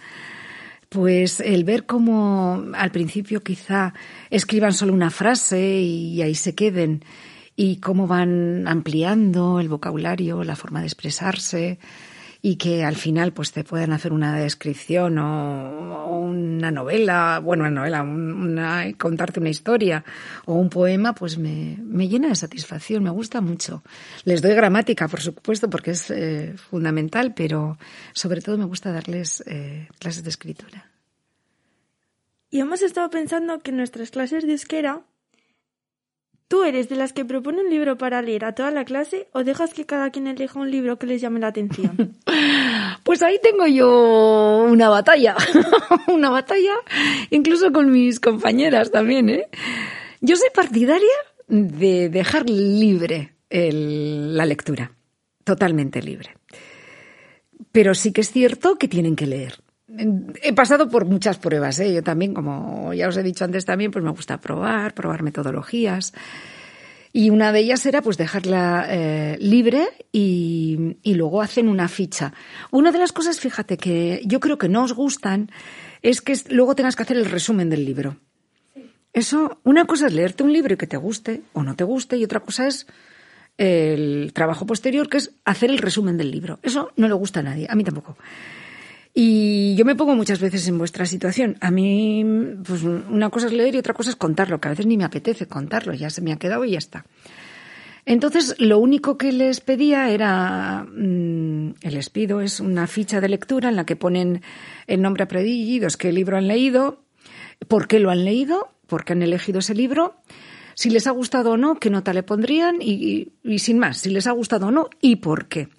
pues el ver cómo al principio quizá escriban solo una frase y ahí se queden, y cómo van ampliando el vocabulario, la forma de expresarse, y que al final pues te puedan hacer una descripción o, una novela, bueno, una novela, una, contarte una historia o un poema, pues me, me, llena de satisfacción, me gusta mucho. Les doy gramática, por supuesto, porque es eh, fundamental, pero sobre todo me gusta darles eh, clases de escritura. Y hemos estado pensando que nuestras clases de euskera ¿Tú eres de las que propone un libro para leer a toda la clase o dejas que cada quien elija un libro que les llame la atención? Pues ahí tengo yo una batalla, una batalla incluso con mis compañeras también. ¿eh? Yo soy partidaria de dejar libre la lectura, totalmente libre. Pero sí que es cierto que tienen que leer. He pasado por muchas pruebas, ¿eh? Yo también, como ya os he dicho antes también, pues me gusta probar, probar metodologías. Y una de ellas era pues dejarla eh, libre y, y, luego hacen una ficha. Una de las cosas, fíjate, que yo creo que no os gustan es que luego tengas que hacer el resumen del libro. Eso, una cosa es leerte un libro y que te guste o no te guste, y otra cosa es el trabajo posterior, que es hacer el resumen del libro. Eso no le gusta a nadie, a mí tampoco. Y yo me pongo muchas veces en vuestra situación. A mí, pues una cosa es leer y otra cosa es contarlo, que a veces ni me apetece contarlo, ya se me ha quedado y ya está. Entonces, lo único que les pedía era, mm, les pido, es una ficha de lectura en la que ponen el nombre apellidos, qué libro han leído, por qué lo han leído, por qué han elegido ese libro, si les ha gustado o no, qué nota le pondrían y, y sin más, si les ha gustado o no y por qué.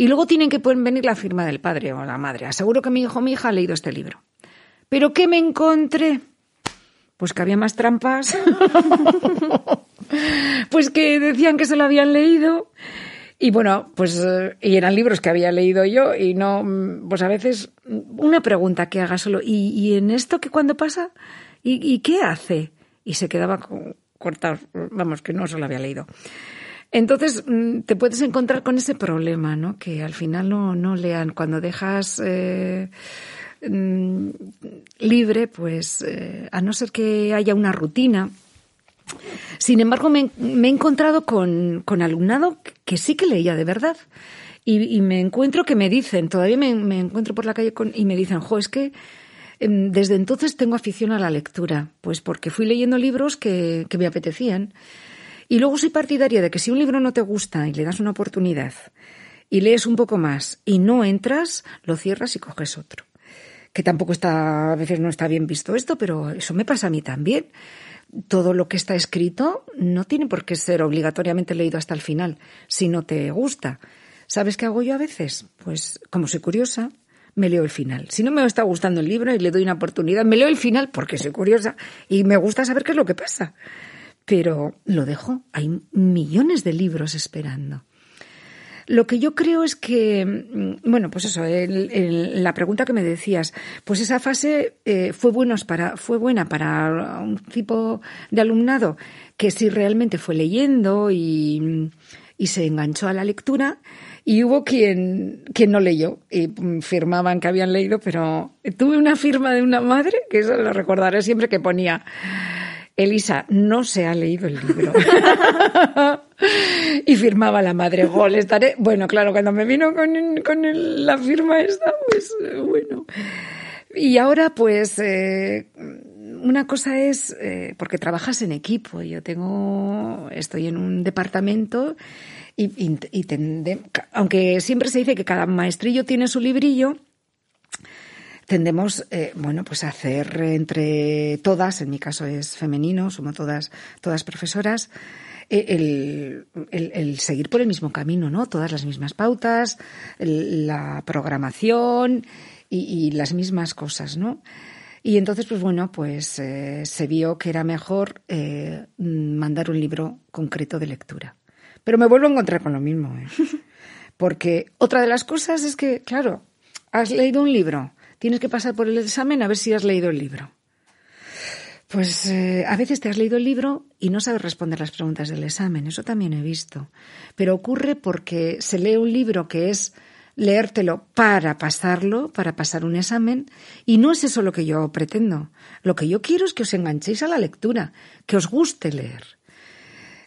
Y luego tienen que venir la firma del padre o la madre. Aseguro que mi hijo o mi hija ha leído este libro. ¿Pero qué me encontré? Pues que había más trampas. pues que decían que se lo habían leído. Y bueno, pues eh, y eran libros que había leído yo y no, pues a veces una pregunta que haga solo, ¿y, en esto qué cuando pasa? ¿Y, qué hace? Y se quedaba cortado, vamos, que no se lo había leído. Entonces mm, te puedes encontrar con ese problema, ¿no? Que al final no, no lean. Cuando dejas eh, mm, libre, pues eh, a no ser que haya una rutina. Sin embargo, me, he encontrado con, con, alumnado que sí que leía de verdad. Y, me encuentro que me dicen, todavía me, encuentro por la calle con, y me dicen, jo, es que em, desde entonces tengo afición a la lectura, pues porque fui leyendo libros que, que me apetecían. Y luego soy partidaria de que si un libro no te gusta y le das una oportunidad y lees un poco más y no entras, lo cierras y coges otro. Que tampoco está, a veces no está bien visto esto, pero eso me pasa a mí también. Todo lo que está escrito no tiene por qué ser obligatoriamente leído hasta el final, si no te gusta. ¿Sabes qué hago yo a veces? Pues, como soy curiosa, me leo el final. Si no me está gustando el libro y le doy una oportunidad, me leo el final porque soy curiosa y me gusta saber qué es lo que pasa pero lo dejo. Hay millones de libros esperando. Lo que yo creo es que, mm, bueno, pues eso, la pregunta que me decías, pues esa fase eh, fue, fue buena para un tipo de alumnado que sí realmente fue leyendo y, y se enganchó a la lectura y hubo quien, quien no leyó y firmaban que habían leído, pero tuve una firma de una madre, que eso lo recordaré siempre, que ponía Elisa no se ha leído el libro. y firmaba la madre, gol, estaré. Bueno, claro, cuando me vino con, la firma esta, pues bueno. Y ahora, pues, eh, una cosa es, eh, porque trabajas en equipo, yo tengo, estoy en un departamento y, y, aunque siempre se dice que cada maestrillo tiene su librillo, tendemos, eh, bueno, pues a hacer entre todas, en mi caso es femenino, somos todas, todas profesoras, eh, el, el, seguir por el mismo camino, ¿no? Todas las mismas pautas, la programación y, las mismas cosas, ¿no? Y entonces, pues bueno, pues eh, se vio que era mejor mandar un libro concreto de lectura. Pero me vuelvo a encontrar con lo mismo, ¿eh? Porque otra de las cosas es que, claro, has leído un libro, tienes que pasar por el examen a ver si has leído el libro. Pues eh, a veces te has leído el libro y no sabes responder las preguntas del examen, eso también he visto. Pero ocurre porque se lee un libro que es leértelo para pasarlo, para pasar un examen, y no es eso lo que yo pretendo. Lo que yo quiero es que os enganchéis a la lectura, que os guste leer.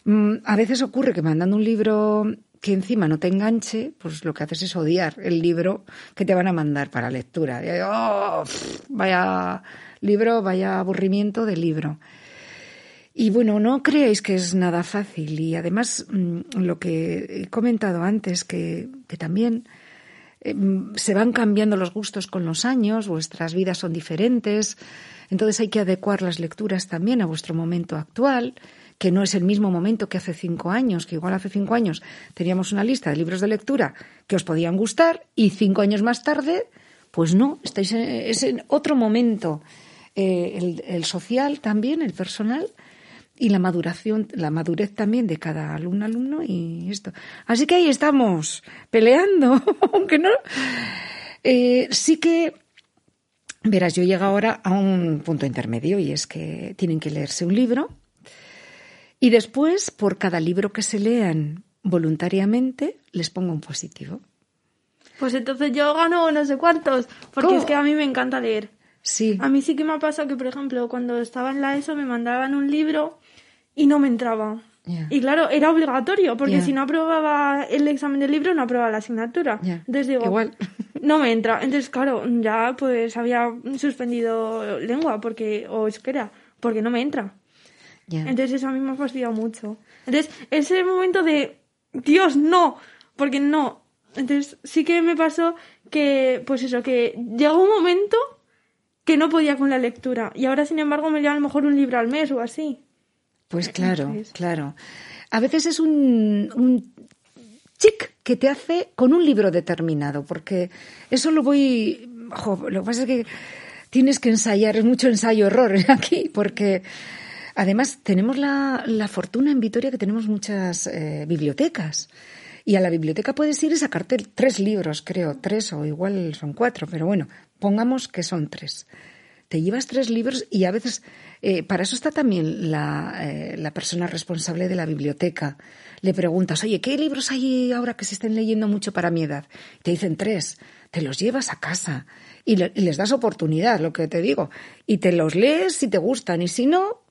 Mm, a veces ocurre que mandando un libro que encima no te enganche, pues lo que haces es odiar el libro que te van a mandar para lectura. Oh, vaya libro, vaya aburrimiento de libro. Y bueno, no creáis que es nada fácil. Y además, mm, lo que he comentado antes, que, también eh, se van cambiando los gustos con los años, vuestras vidas son diferentes, entonces hay que adecuar las lecturas también a vuestro momento actual que no es el mismo momento que hace cinco años, que igual hace cinco años teníamos una lista de libros de lectura que os podían gustar y cinco años más tarde, pues no, estáis en, es en otro momento. Eh, el, social también, el personal y la maduración, la madurez también de cada alumno alumno y esto. Así que ahí estamos peleando, aunque no. Eh, sí que Verás, yo llego ahora a un punto intermedio y es que tienen que leerse un libro y después, por cada libro que se lean voluntariamente, les pongo un positivo. Pues entonces yo gano no sé cuántos, porque es que a mí me encanta leer. Sí. A mí sí que me ha pasado que, por ejemplo, cuando estaba en la ESO me mandaban un libro y no me entraba. Y claro, era obligatorio, porque si no aprobaba el examen del libro, no aprobaba la asignatura. Entonces digo, Igual. no me entra. Entonces, claro, ya pues había suspendido lengua porque o euskera, porque no me entra. Entonces eso a mí me ha fastidiado mucho. Entonces, ese momento de, Dios, no, porque no. Entonces sí que me pasó que, pues eso, que llegó un momento que no podía con la lectura. Y ahora, sin embargo, me llega a lo mejor un libro al mes o así. Pues claro, claro. A veces es un, un chic que te hace con un libro determinado, porque eso lo voy. lo que pasa es que tienes que ensayar, es mucho ensayo-error aquí, porque además tenemos la, la, fortuna en Vitoria que tenemos muchas eh, bibliotecas. Y a la biblioteca puedes ir y sacarte tres libros, creo, tres o igual son cuatro, pero bueno, pongamos que son tres. Te llevas tres libros y a veces eh, para eso está también la, eh, la, persona responsable de la biblioteca. Le preguntas, oye, ¿qué libros hay ahora que se estén leyendo mucho para mi edad? Te dicen tres. Te los llevas a casa y, y les das oportunidad, lo que te digo. Y te los lees si te gustan y si no,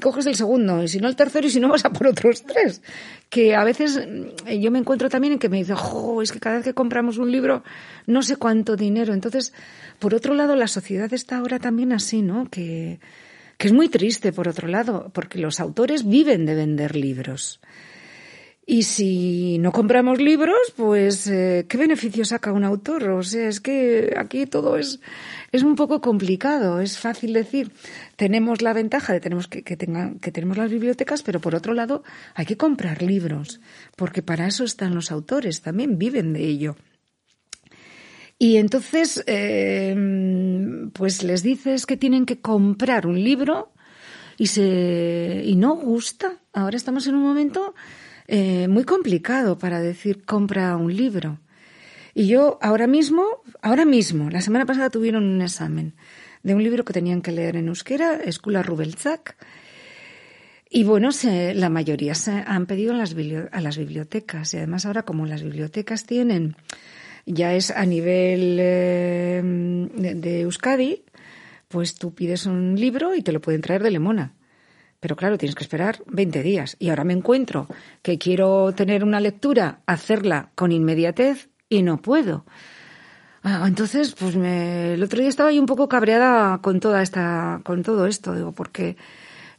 coges el segundo, y si no el tercero, y si no vas a por otros tres. Que a veces mm, yo me encuentro también en que me dicen, jo, es que cada vez que compramos un libro, no sé cuánto dinero. Entonces, por otro lado, la sociedad está ahora también así, ¿no? Que, que es muy triste, por otro lado, porque los autores viven de vender libros. Y si no compramos libros, pues eh, ¿qué beneficio saca un autor? O sea, es que aquí todo es, es un poco complicado. Es fácil decir, tenemos la ventaja de tenemos que, que, tengan, que tenemos las bibliotecas, pero por otro lado hay que comprar libros, porque para eso están los autores, también viven de ello. Y entonces, eh, pues les dices que tienen que comprar un libro y se y no gusta. Ahora estamos en un momento eh, muy complicado para decir compra un libro. Y yo ahora mismo, ahora mismo, la semana pasada tuvieron un examen de un libro que tenían que leer en euskera, Escula Rubelzak. Y bueno, se, la mayoría se han pedido a las, a las bibliotecas. Y además ahora como las bibliotecas tienen, ya es a nivel eh, de, de Euskadi, pues tú pides un libro y te lo pueden traer de Lemona. Pero claro, tienes que esperar 20 días. Y ahora me encuentro que quiero tener una lectura, hacerla con inmediatez y no puedo. Ah, entonces, pues me, el otro día estaba yo un poco cabreada con toda esta, con todo esto, digo, porque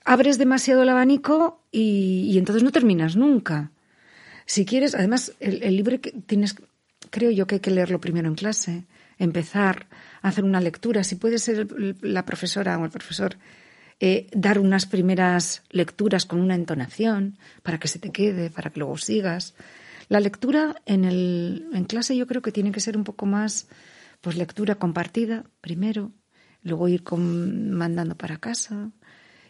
abres demasiado el abanico y, y entonces no terminas nunca. Si quieres, además, el, el libro que tienes, creo yo que hay que leerlo primero en clase, empezar a hacer una lectura. Si puede ser la profesora o el profesor eh, dar unas primeras lecturas con una entonación para que se te quede, para que luego sigas. La lectura en, el, en clase yo creo que tiene que ser un poco más, pues lectura compartida primero, luego ir con, mandando para casa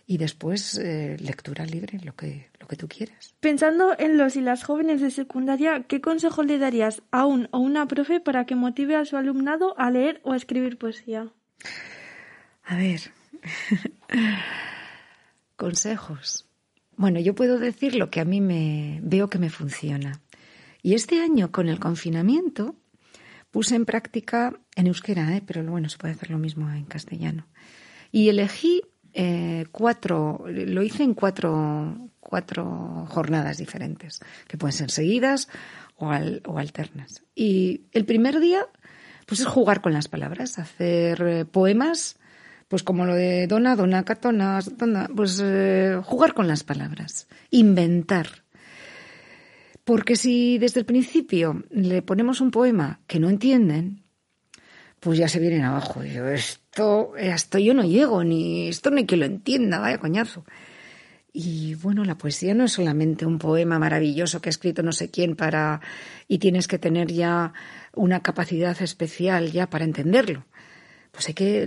y después eh, lectura libre, lo que, lo que tú quieras. Pensando en los y las jóvenes de secundaria, ¿qué consejo le darías a un o una profe para que motive a su alumnado a leer o a escribir poesía? A ver, consejos. Bueno, yo puedo decir lo que a mí me veo que me funciona. Y este año, con el confinamiento, puse en práctica en euskera, ¿eh? pero bueno, se puede hacer lo mismo en castellano. Y elegí eh, cuatro, lo hice en cuatro, cuatro jornadas diferentes, que pueden ser seguidas o, al, o alternas. Y el primer día, pues es jugar con las palabras, hacer eh, poemas pues como lo de dona, dona, catona, dona, pues eh, jugar con las palabras, inventar. Porque si desde el principio le ponemos un poema que no entienden, pues ya se vienen abajo. Yo, esto, esto yo no llego, ni esto ni que lo entienda, vaya coñazo. Y bueno, la poesía no es solamente un poema maravilloso que ha escrito no sé quién para y tienes que tener ya una capacidad especial ya para entenderlo pues hay que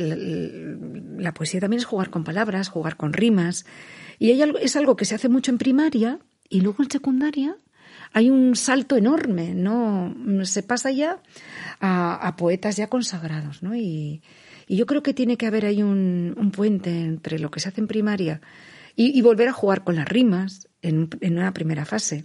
la, poesía también es jugar con palabras, jugar con rimas y es algo que se hace mucho en primaria y luego en secundaria hay un salto enorme, ¿no? Se pasa ya a, poetas ya consagrados, ¿no? Y, Y yo creo que tiene que haber ahí un, puente entre lo que se hace en primaria y, volver a jugar con las rimas en, en una primera fase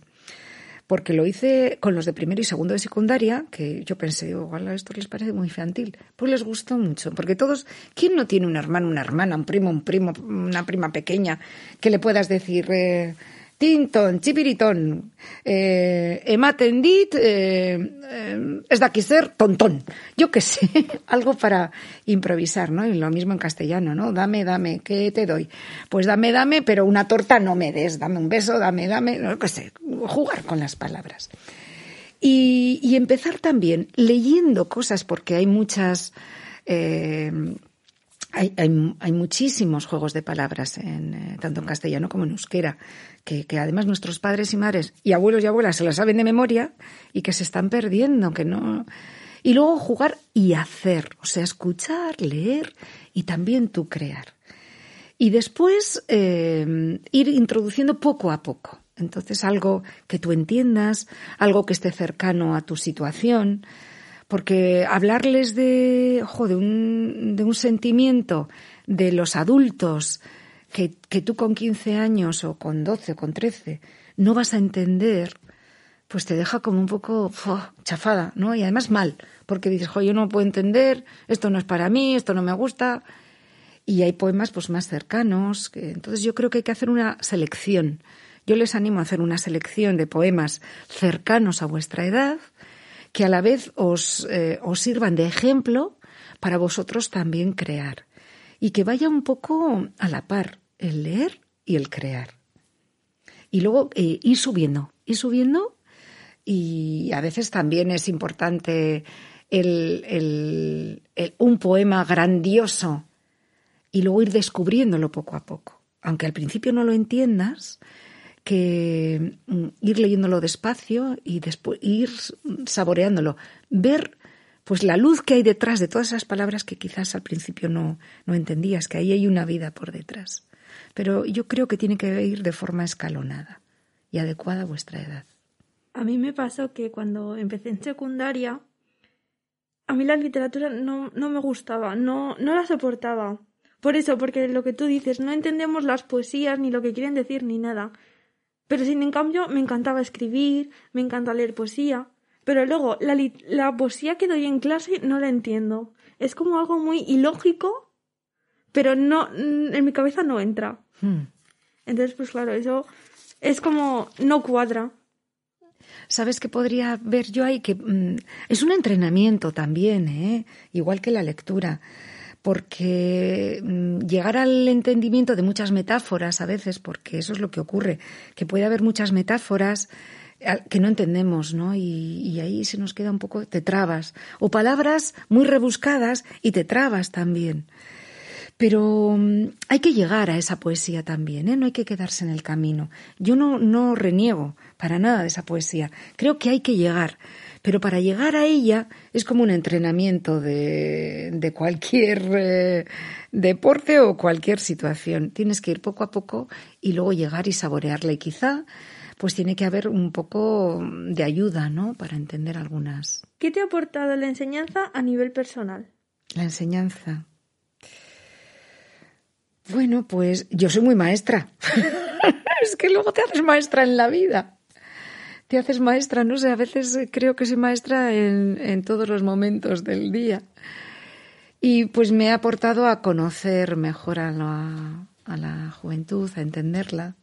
porque lo hice con los de primero y segundo de secundaria, que yo pensé, igual a esto les parece muy infantil. Pues les gustó mucho, porque todos, ¿quién no tiene un hermano, una hermana, un primo, un primo, una prima pequeña que le puedas decir, eh, Tinton, chipiritón, eh, ematendit, eh, eh, ser tontón. Yo qué sé, algo para improvisar, ¿no? Y lo mismo en castellano, ¿no? Dame, dame, ¿qué te doy? Pues dame, dame, pero una torta no me des, dame un beso, dame, dame, no qué sé, jugar con las palabras. Y, y empezar también leyendo cosas, porque hay muchas... Eh, hay, hay, hay, muchísimos juegos de palabras, en, eh, tanto en castellano como en euskera, que, además nuestros padres y madres y abuelos y abuelas se las saben de memoria y que se están perdiendo, que no. Y luego jugar y hacer, o sea, escuchar, leer y también tú crear. Y después eh, ir introduciendo poco a poco. Entonces algo que tú entiendas, algo que esté cercano a tu situación, porque hablarles de, de, un, de un sentimiento de los adultos que, tú con 15 años o con 12 o con 13 no vas a entender, pues te deja como un poco chafada, ¿no? Y además mal, porque dices, yo no puedo entender, esto no es para mí, esto no me gusta. Y hay poemas pues más cercanos. Entonces yo creo que hay que hacer una selección. Yo les animo a hacer una selección de poemas cercanos a vuestra edad que a la vez os, eh, os sirvan de ejemplo para vosotros también crear y que vaya un poco a la par el leer y el crear. Y luego eh, ir subiendo, ir subiendo y a veces también es importante el, un poema grandioso y luego ir descubriéndolo poco a poco. Aunque al principio no lo entiendas, que mm, ir leyéndolo despacio y después ir saboreándolo, ver pues la luz que hay detrás de todas esas palabras que quizás al principio no, no entendías, que ahí hay una vida por detrás. Pero yo creo que tiene que ir de forma escalonada y adecuada a vuestra edad. A mí me pasó que cuando empecé en secundaria, a mí la literatura no, no me gustaba, no, no la soportaba. Por eso, porque lo que tú dices, no entendemos las poesías, ni lo que quieren decir, ni nada. Pero sin en cambio me encantaba escribir, me encanta leer poesía. Pero luego la, la poesía que doy en clase no la entiendo. Es como algo muy ilógico, pero no en mi cabeza no entra. Hmm. Entonces, pues claro, eso es como no cuadra. ¿Sabes qué podría ver yo ahí? Que mm, es un entrenamiento también, ¿eh? igual que la lectura porque mm, llegar al entendimiento de muchas metáforas a veces, porque eso es lo que ocurre, que puede haber muchas metáforas que no entendemos, ¿no? Y, ahí se nos queda un poco, te trabas. O palabras muy rebuscadas y te trabas también. Pero mm, hay que llegar a esa poesía también, ¿eh? No hay que quedarse en el camino. Yo no, no reniego para nada de esa poesía. Creo que hay que llegar. Pero para llegar a ella es como un entrenamiento de, de cualquier eh, deporte o cualquier situación. Tienes que ir poco a poco y luego llegar y saborearla. Y quizá pues tiene que haber un poco de ayuda, ¿no? Para entender algunas. ¿Qué te ha aportado la enseñanza a nivel personal? La enseñanza. Bueno, pues yo soy muy maestra. es que luego te haces maestra en la vida te haces maestra, no sé, a veces creo que soy maestra en, en todos los momentos del día. Y pues me ha aportado a conocer mejor a la, a la juventud, a entenderla.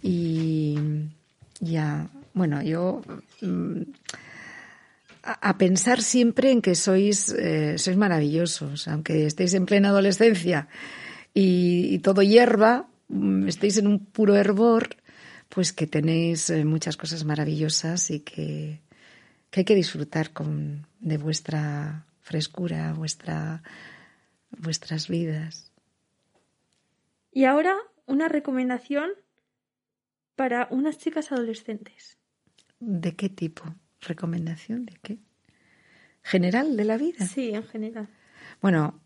Y ya, bueno, yo mm, a, pensar siempre en que sois, eh, sois maravillosos, aunque estéis en plena adolescencia y, y todo hierba, mm, estéis en un puro hervor, pues que tenéis eh, muchas cosas maravillosas y que, hay que disfrutar con, de vuestra frescura, vuestra, vuestras vidas. Y ahora una recomendación para unas chicas adolescentes. ¿De qué tipo? ¿Recomendación de qué? ¿General de la vida? Sí, en general. Bueno,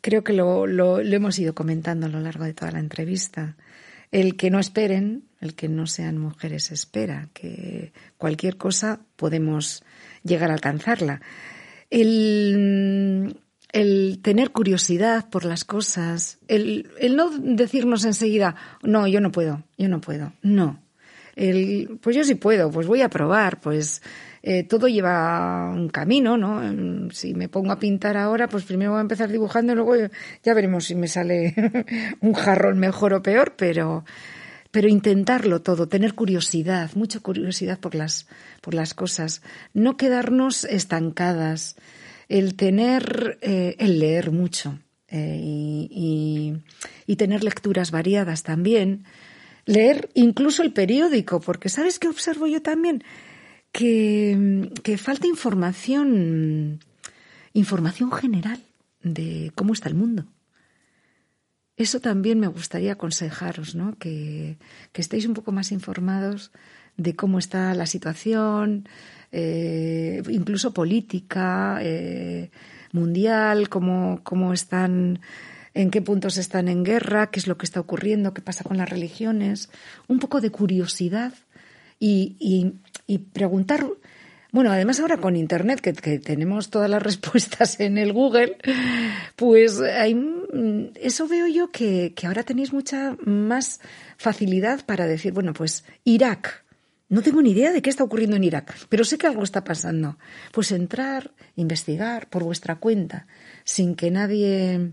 creo que lo, lo hemos ido comentando a lo largo de toda la entrevista el que no esperen, el que no sean mujeres espera, que cualquier cosa podemos llegar a alcanzarla. El, el tener curiosidad por las cosas, el, el, no decirnos enseguida, no, yo no puedo, yo no puedo, no. El, pues yo sí puedo, pues voy a probar, pues eh, todo lleva un camino, ¿no? Si me pongo a pintar ahora, pues primero voy a empezar dibujando y luego ya veremos si me sale un jarrón mejor o peor, pero, pero intentarlo todo, tener curiosidad, mucha curiosidad por las, por las cosas, no quedarnos estancadas, el tener, eh, el leer mucho eh, y, y, tener lecturas variadas también, leer incluso el periódico, porque ¿sabes qué observo yo también? Que, que falta información, información general de cómo está el mundo. Eso también me gustaría aconsejaros, ¿no? Que, que estéis un poco más informados de cómo está la situación, eh, incluso política, eh, mundial, cómo, cómo están, en qué puntos están en guerra, qué es lo que está ocurriendo, qué pasa con las religiones, un poco de curiosidad y, preguntar. Bueno, además ahora con Internet, que, tenemos todas las respuestas en el Google, pues hay, eso veo yo que, que ahora tenéis mucha más facilidad para decir, bueno, pues Irak, no tengo ni idea de qué está ocurriendo en Irak, pero sé que algo está pasando. Pues entrar, investigar por vuestra cuenta, sin que nadie,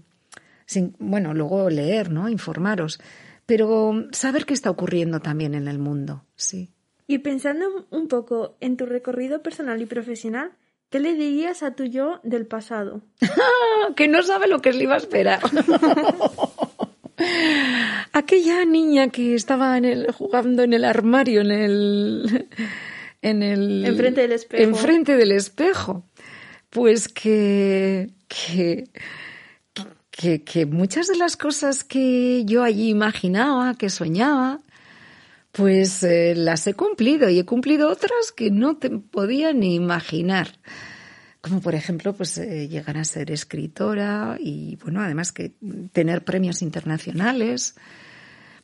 sin, bueno, luego leer, ¿no? Informaros, pero saber qué está ocurriendo también en el mundo, sí. Y pensando un poco en tu recorrido personal y profesional, ¿qué le dirías a tu yo del pasado? que no sabe lo que le iba a esperar. Aquella niña que estaba en el, jugando en el armario, en el, en el, enfrente del espejo. Enfrente del espejo. Pues que, que, que, muchas de las cosas que yo allí imaginaba, que soñaba, pues eh, las he cumplido y he cumplido otras que no te podía ni imaginar. Como por ejemplo pues eh, llegar a ser escritora y bueno además que tener premios internacionales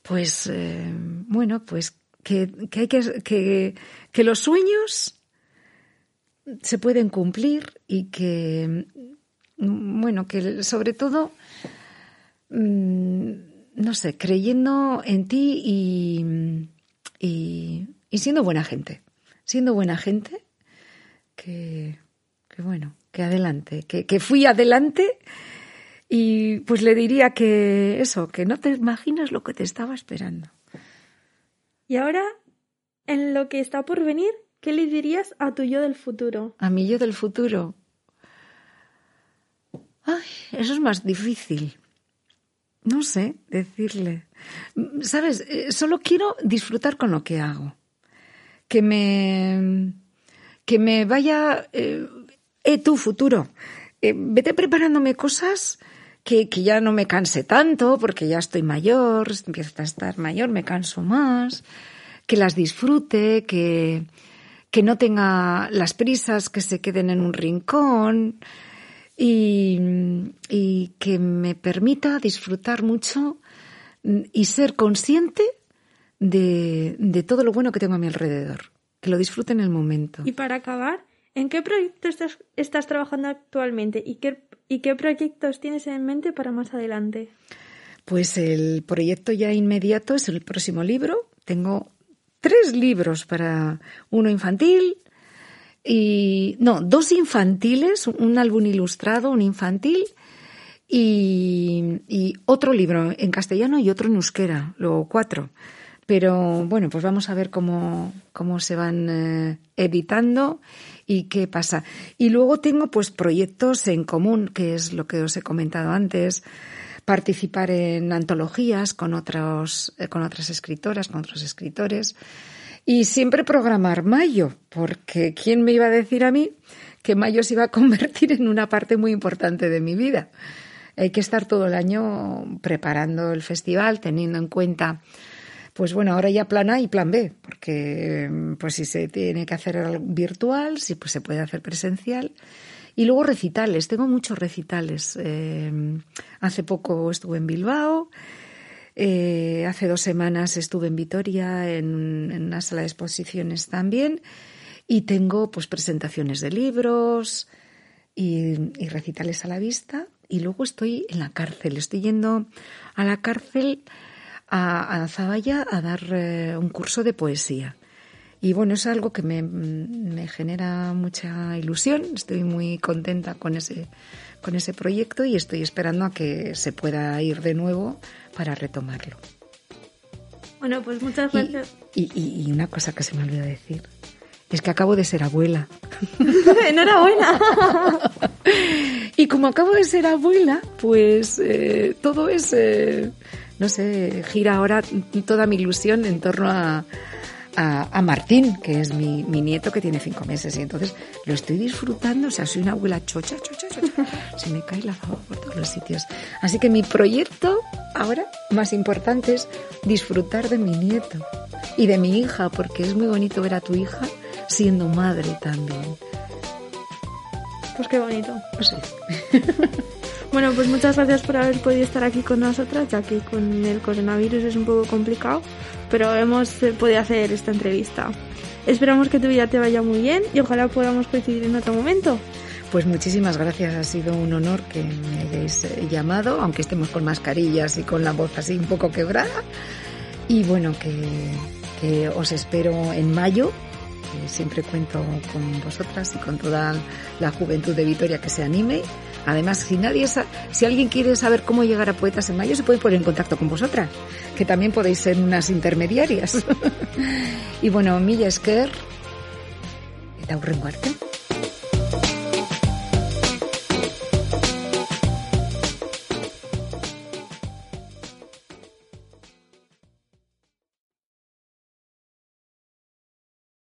pues eh, bueno pues que, hay que, que, que los sueños se pueden cumplir y que bueno que sobre todo mm, no sé creyendo en ti y, y, y siendo buena gente siendo buena gente que que bueno, que adelante, que, que fui adelante y pues le diría que eso, que no te imaginas lo que te estaba esperando. Y ahora, en lo que está por venir, ¿qué le dirías a tu yo del futuro? A mi yo del futuro. Ay, eso es más difícil. No sé decirle. Sabes, eh, solo quiero disfrutar con lo que hago. Que me que me vaya eh, eh, tu futuro, eh, vete preparándome cosas que, que, ya no me canse tanto, porque ya estoy mayor, empiezo a estar mayor, me canso más, que las disfrute, que, que no tenga las prisas que se queden en un rincón y, y que me permita disfrutar mucho y ser consciente de, de todo lo bueno que tengo a mi alrededor, que lo disfrute en el momento. Y para acabar, ¿En qué proyecto estás, estás trabajando actualmente y qué, y qué proyectos tienes en mente para más adelante? Pues el proyecto ya inmediato es el próximo libro. Tengo tres libros para uno infantil y no, dos infantiles, un álbum ilustrado, un infantil y, y otro libro en castellano y otro en euskera, luego cuatro. Pero bueno, pues vamos a ver cómo, cómo se van eh, editando y qué pasa. Y luego tengo pues proyectos en común, que es lo que os he comentado antes, participar en antologías con otros, eh, con otras escritoras, con otros escritores. Y siempre programar mayo, porque ¿quién me iba a decir a mí que mayo se iba a convertir en una parte muy importante de mi vida? Hay que estar todo el año preparando el festival, teniendo en cuenta pues bueno, ahora ya plan A y plan B, porque pues si se tiene que hacer virtual, si pues se puede hacer presencial. Y luego recitales, tengo muchos recitales. Eh, hace poco estuve en Bilbao, eh, hace dos semanas estuve en Vitoria en, en, una sala de exposiciones también y tengo pues presentaciones de libros y, recitales a la vista. Y luego estoy en la cárcel. Estoy yendo a la cárcel a, a Zaballa a dar eh, un curso de poesía. Y bueno, es algo que me, me, genera mucha ilusión. Estoy muy contenta con ese, con ese proyecto y estoy esperando a que se pueda ir de nuevo para retomarlo. Bueno, pues muchas gracias. Y, y, una cosa que se me olvidó decir. Es que acabo de ser abuela. Enhorabuena. y como acabo de ser abuela, pues eh, todo es, eh, no sé, gira ahora toda mi ilusión en torno a, a, Martín, que es mi, mi, nieto que tiene cinco meses. Y entonces lo estoy disfrutando. O sea, soy una abuela chocha, chocha, chocha. Se me cae la fama por todos los sitios. Así que mi proyecto ahora más importante es disfrutar de mi nieto y de mi hija, porque es muy bonito ver a tu hija siendo madre también. Pues qué bonito. Sí. Bueno, pues muchas gracias por haber podido estar aquí con nosotras, ya que con el coronavirus es un poco complicado, pero hemos eh, podido hacer esta entrevista. Esperamos que tu vida te vaya muy bien y ojalá podamos coincidir en otro momento. Pues muchísimas gracias, ha sido un honor que me hayáis eh, llamado, aunque estemos con mascarillas y con la voz así un poco quebrada. Y bueno, que, que os espero en mayo siempre cuento con vosotras y con toda la juventud de Vitoria que se anime. Además, si nadie si alguien quiere saber cómo llegar a Poetas en Mayo, se puede poner en contacto con vosotras, que también podéis ser unas intermediarias. y bueno, Milla Esquer, eta hurrengo.